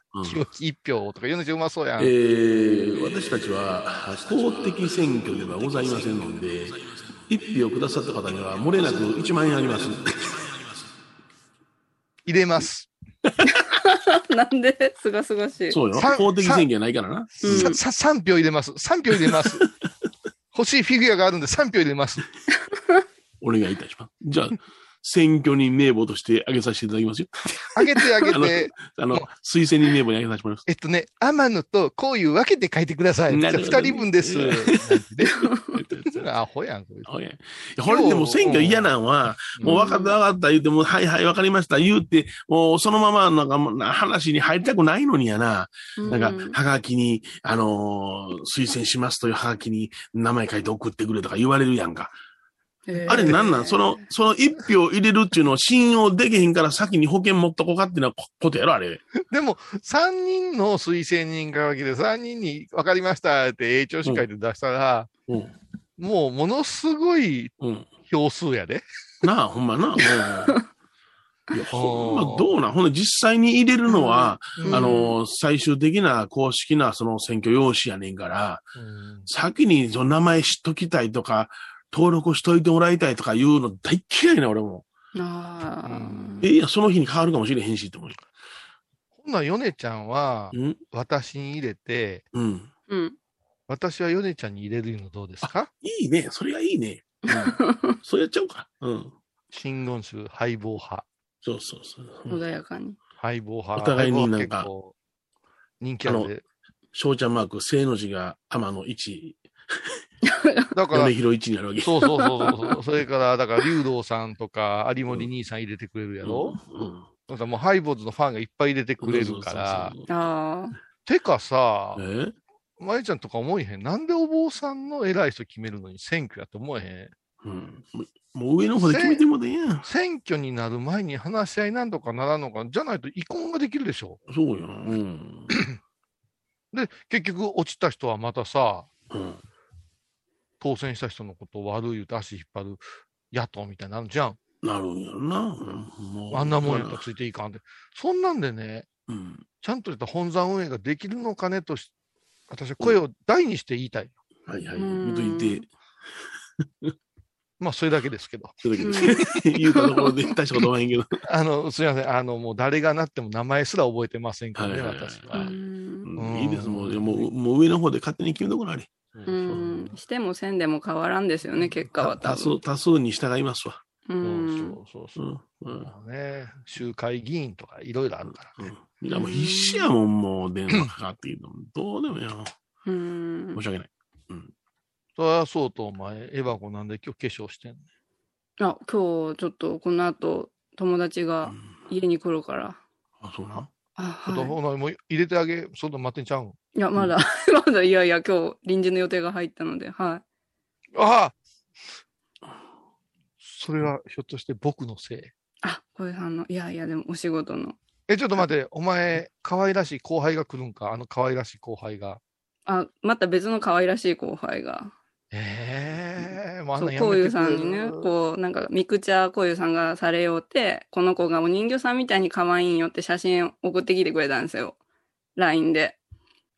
一票とか言うのちゃうまそうやん。えー私たちは公的選挙ではございませんので、一票くださった方には、漏れなく1万円あります。入れます。あ。なんですがすがしい。そうよさ。公的選挙やないからな。うんさ、さ、3票入れます。3票入れます。欲しいフィギュアがあるんで3票入れます。お願いいたします。じゃあ、選挙人名簿として挙げさせていただきますよ。あげてあげあのて、あの、推薦人名簿に挙げさせてもらいます。えっとね、天野とこういう分けて書いてください。二人分です。アホやん、こいつほやいやこれでも選挙嫌なんは、もう分かった分かった言うて、もうはいはい分かりました言うて、もうそのままなんかな話に入りたくないのにやな。なんか、はがきに、あのー推薦しますというはがきに名前書いて送ってくれとか言われるやんか。あれなんなん？その、その一票入れるっていうのを信用できへんから先に保険持っとこうかっていうのはこことやろ、あれ。でも、三人の推薦人がわけで、三人に分かりましたって、英調子書いて出したら、うん。もうものすごいうん。票数やで。なあ、ほんまな。うん いや、ほんまどうなん？ほんで実際に入れるのは、うんあの、最終的な公式なその選挙用紙やねんから、うん先にその名前知っときたいとか、登録しといてもらいたいとか言うの大っ嫌いな、俺も。ああ。え、いや、その日に変わるかもしれへんしって思うよ。ほんなら、ヨネちゃんは、うん？私に入れて、うん。うん。私はヨネちゃんに入れるのどうですか？いいね。それがいいね。うん、そうやっちゃおうか。うん。真言宗敗北派。そうそうそう。穏やかに。敗北派。お互いになんか人気あるで。翔ちゃんマーク、正の字が天の1、だから米、広1になるわけ。そうそうそうそう。それから、だから、竜道さんとか、有森兄さん入れてくれるやろ、うん。だからもう、ハイボーズのファンがいっぱい入れてくれるからああ。てかさ。え？まゆちゃんとか思えへん。なんでお坊さんの偉い人決めるのに選挙やって思えへん？うん。もう上の方で決めてもでええやん。選挙になる前に話し合いなんとかならんのか、じゃないと遺恨ができるでしょ。そうよ。うん。で、結局落ちた人はまたさ、うん。当選した人のことを悪い言うて足引っ張る野党みたいになるじゃん。なるんやろな。あんなもんやったらついていかんで。そんなんでね、うん。ちゃんとした本山運営ができるのかねとし、私は声を大にして言いたい。はいはい。うん見といて、まあ、それだけですけど。それだけです。言うたところで 大したことはへんけど。あの、すみません。あの、もう誰がなっても名前すら覚えてませんからね、はいはいはい私うは。ん。うんいいです。もう、もう、もう上の方で勝手に決めとこなり。うん。してもせんでも変わらんですよね、結果は多多数、分。多数に従いますわ。う。そうんそうそううそう。ん。うん。まあね、集会議員とかいろいろあるからね。みんなもう必死やもん、もう電話かかってきても。どうでもやろ。うん申。し訳ない。そりゃそうと、お前、エバコなんで今日化粧してんのあ、今日ちょっとこの後友達うがん家に来るから。あ、そうな。あ、ちょっと、はほな、もう入れてあげ、そんな待ってんちゃうん？い。いや、まだ、まだ、いやいや、今日臨時の予定が入ったので、はああそれはひょっとして僕のせい？い。あ、小江さんの、いやいや、でもお仕事の。え、ちょっと待って、お前、可愛らしい後輩が来るんか？あの可愛らしい後輩が。あ、また別の可愛らしい後輩が。ええもうあんそう、なんやこういうさんにね、こう、なんか、ミクチャこういうさんがされようって、この子がお人形さんみたいに可愛いんよって写真送ってきてくれたんですよ。LINE で。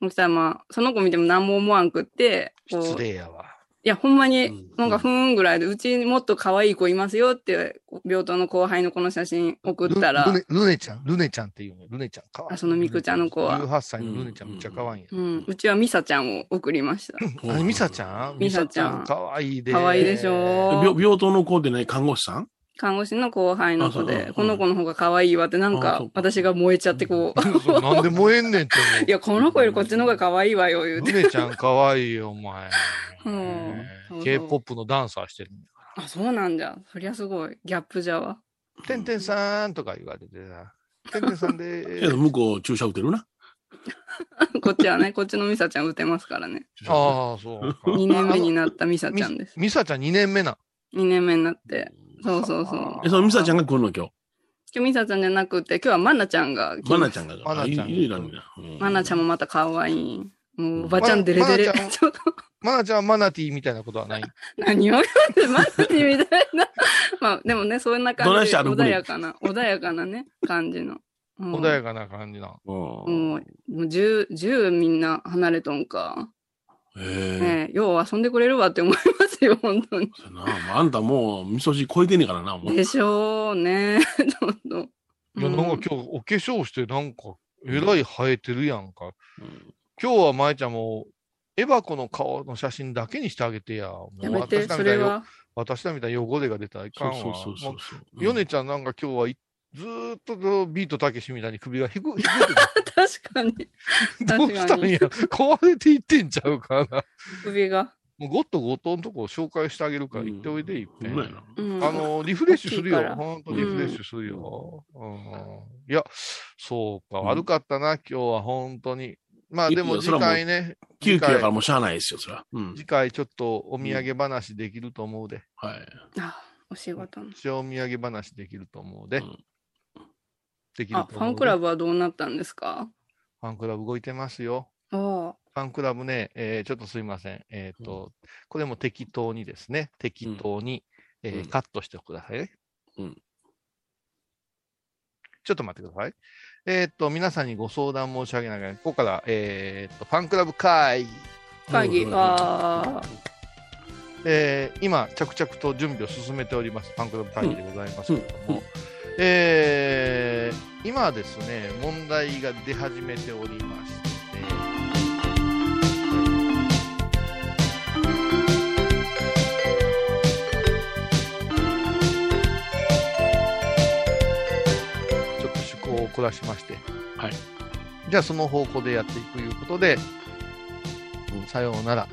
そしたらまあ、その子見ても何も思わんくって、失礼やわ。いや、ほんまにうん、なんか、ふーんぐらいで、うちにもっと可愛い子いますよって、病棟の後輩のこの写真送ったら。ル、ルネちゃん、ルネちゃんっていうの？ルネちゃん、か。わいい。あそのミクちゃんの子は。18歳のルネちゃん、めっちゃ可愛いん。や。うん、うちはミサちゃんを送りました。あれ、ミサちゃん？ミサちゃん。可愛いで。可愛いでしょ病病棟の子でね、看護師さん？看護師の後輩の子で、うんこの子の方が可愛いわって、なんか私が燃えちゃってこう、なんで燃えんねんって思う。いや、この子よりこっちの方が可愛いわよ、言うて。ルネちゃん可愛いよ、お前。うん K-POP のダンサーしてるんだかあ、そうなんじゃ。そりゃすごい。ギャップじゃわ。ら。てんてんさんとか言われてさ。てんてんさんでけどー向こう注射打てるな。こっちはね、こっちのミサちゃん打てますからね。す。ああ、そうか。2年目になったミサちゃんです。ミサちゃん2年目な。2年目になって。そうそうそう。え、そのミサちゃんが来るの今日？今日ミサちゃんじゃなくて、今日はマナちゃんがマナちゃんが。マナちゃんマナちゃんもまた可愛い。もう、おばちゃんデレデレ。マナちちょっと、マナちゃんはマナティーみたいなことはない？何を言ってマナティーみたいな。まあ、でもね、そんなどない感じ穏やかな、穏やかなね、感じの。うん穏やかな感じな。うんもう、もう10、10みんな離れとんか。へえ。ねえ、よう遊んでくれるわって思いますよ、本当に。あんたもう、味噌汁超えてんねえからな、もう。でしょうね、ちょっと。いや、うんなんか今日お化粧してなんか、えらい生えてるやんか。うん今日は舞ちゃんも、エバコの顔の写真だけにしてあげてや。もうやめて、私らみたいなよそれは。私らみたいな汚れが出たらいかんわ。そうそうそうもそううヨネちゃんなんか今日はいずーっとビートたけしみたいに首がひく、ひく 確かに。どうしたんや。壊れていってんちゃうかな。首が。もうゴッとゴットのとこ紹介してあげるから行っておいで、いっぺんあの、リフレッシュするよ。ほんとリフレッシュするよ。うんいや、そうか、悪かったな、今日は本当に。まあでも次回ね、急次回、遽やからもうしゃあないですよ、それは。うん。次回ちょっとお土産話できると思うで。はい。あ、お仕事の。一応お土産話できると思うで。できると。ファンクラブはどうなったんですか？ファンクラブ動いてますよ。ファンクラブね、えーちょっとすいません。えっ、と、これも適当にですね、適当に、えーうんカットしてくださいね。うんちょっと待ってください。えーっと、皆さんにご相談申し上げながら、ここから、えーっと、ファンクラブ会議。会議。うんあえー今、着々と準備を進めております、ファンクラブ会議でございますけれども、えー今はですね、問題が出始めておりまして、ちょっと趣向を凝らしまして、はい。じゃあその方向でやっていくということで、さようなら。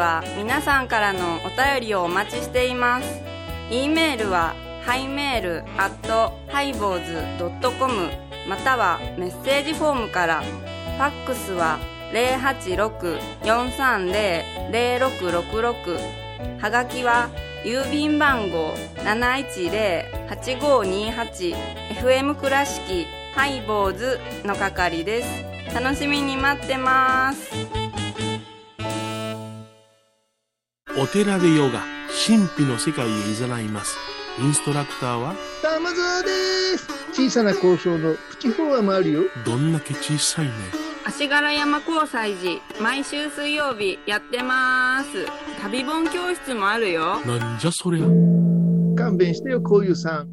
は皆さんからのお便りをお待ちしています。e メールはハイメールアットハイボーズドットコムまたはメッセージフォームから。ファックスは086-430-0666はがきは郵便番号 710-8528FM 倉敷ハイボーズの係です。楽しみに待ってます。お寺でヨガ、神秘の世界へ誘います。インストラクターは、玉沢です小さな交渉のプチフォアもあるよどんだけ小さいね。足柄山交際時毎週水曜日やってます旅本教室もあるよなんじゃそりゃ。勘弁してよこういうさん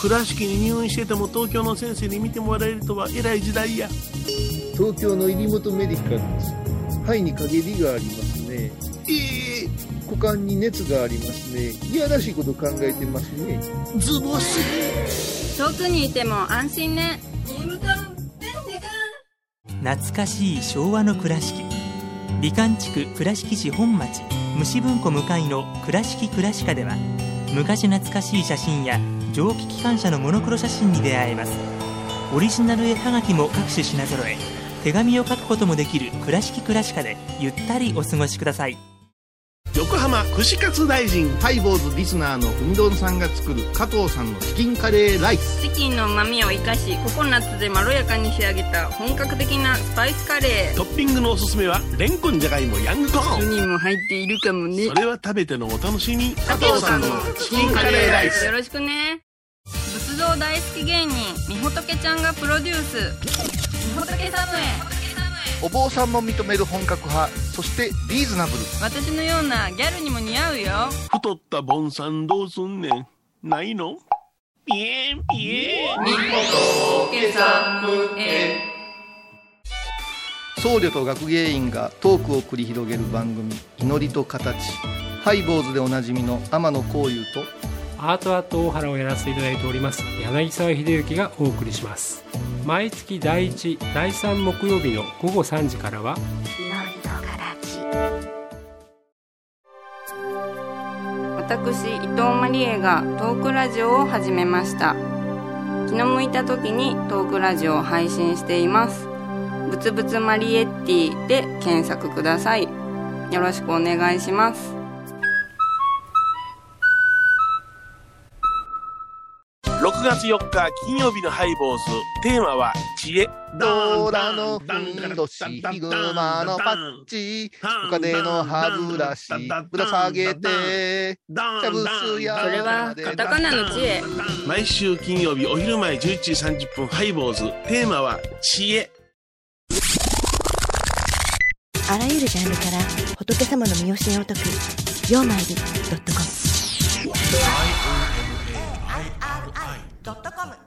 倉敷に入院してても東京の先生に見てもらえるとは偉い時代や。東京の入本メディカルです肺に陰りがありますねええ股間に熱がありますね。いやらしいこと考えてますね。ズボス。遠くにいても安心ね。懐かしい昭和の倉敷。美観地区倉敷市本町。虫文庫向かいの「倉敷倉歯科」では昔懐かしい写真や蒸気機関車のモノクロ写真に出会えます。オリジナル絵はがきも各種品揃え。手紙を書くこともできる「倉敷倉歯科」でゆったりお過ごしください横浜串カツ大臣。ハイボーズリスナーのうみどんさんが作る加藤さんのチキンカレーライス。チキンの旨味を生かしココナッツでまろやかに仕上げた本格的なスパイスカレー。トッピングのおすすめは、レンコンじゃがいもヤングコーン。4人も入っているかもね。それは食べてのお楽しみ。加藤さんのチキンカレーライス。よろしくね。仏像大好き芸人みほとけちゃんがプロデュース。みほとけサムへお坊さんも認める本格派、そしてリーズナブル。私のようなギャルにも似合うよ太ったボンさんどうすんねん。ないの？ピエンピエン。僧侶と学芸員がトークを繰り広げる番組「祈りと形」ハイボーズでおなじみの天野幸雄とアートアート大原をやらせていただいております柳沢秀幸がお送りします。毎月第1第3木曜日の午後3時からは私伊藤マリエがトークラジオを始めました。気の向いた時にトークラジオを配信しています。ぶつぶつマリエッティで検索ください。よろしくお願いします。6月4日金曜日のハイボーズ。テーマは知恵。ドラのふんどし、ヒグマのパッチ、お金の歯ブラシ、ぶら下げて、しゃぶすやそれはカタカナの知恵毎週金曜日お昼前11時30分ハイボーズ。テーマは知恵。あらゆるジャンルから仏様の身教えを解く「曜マイルドットコム」ドットコム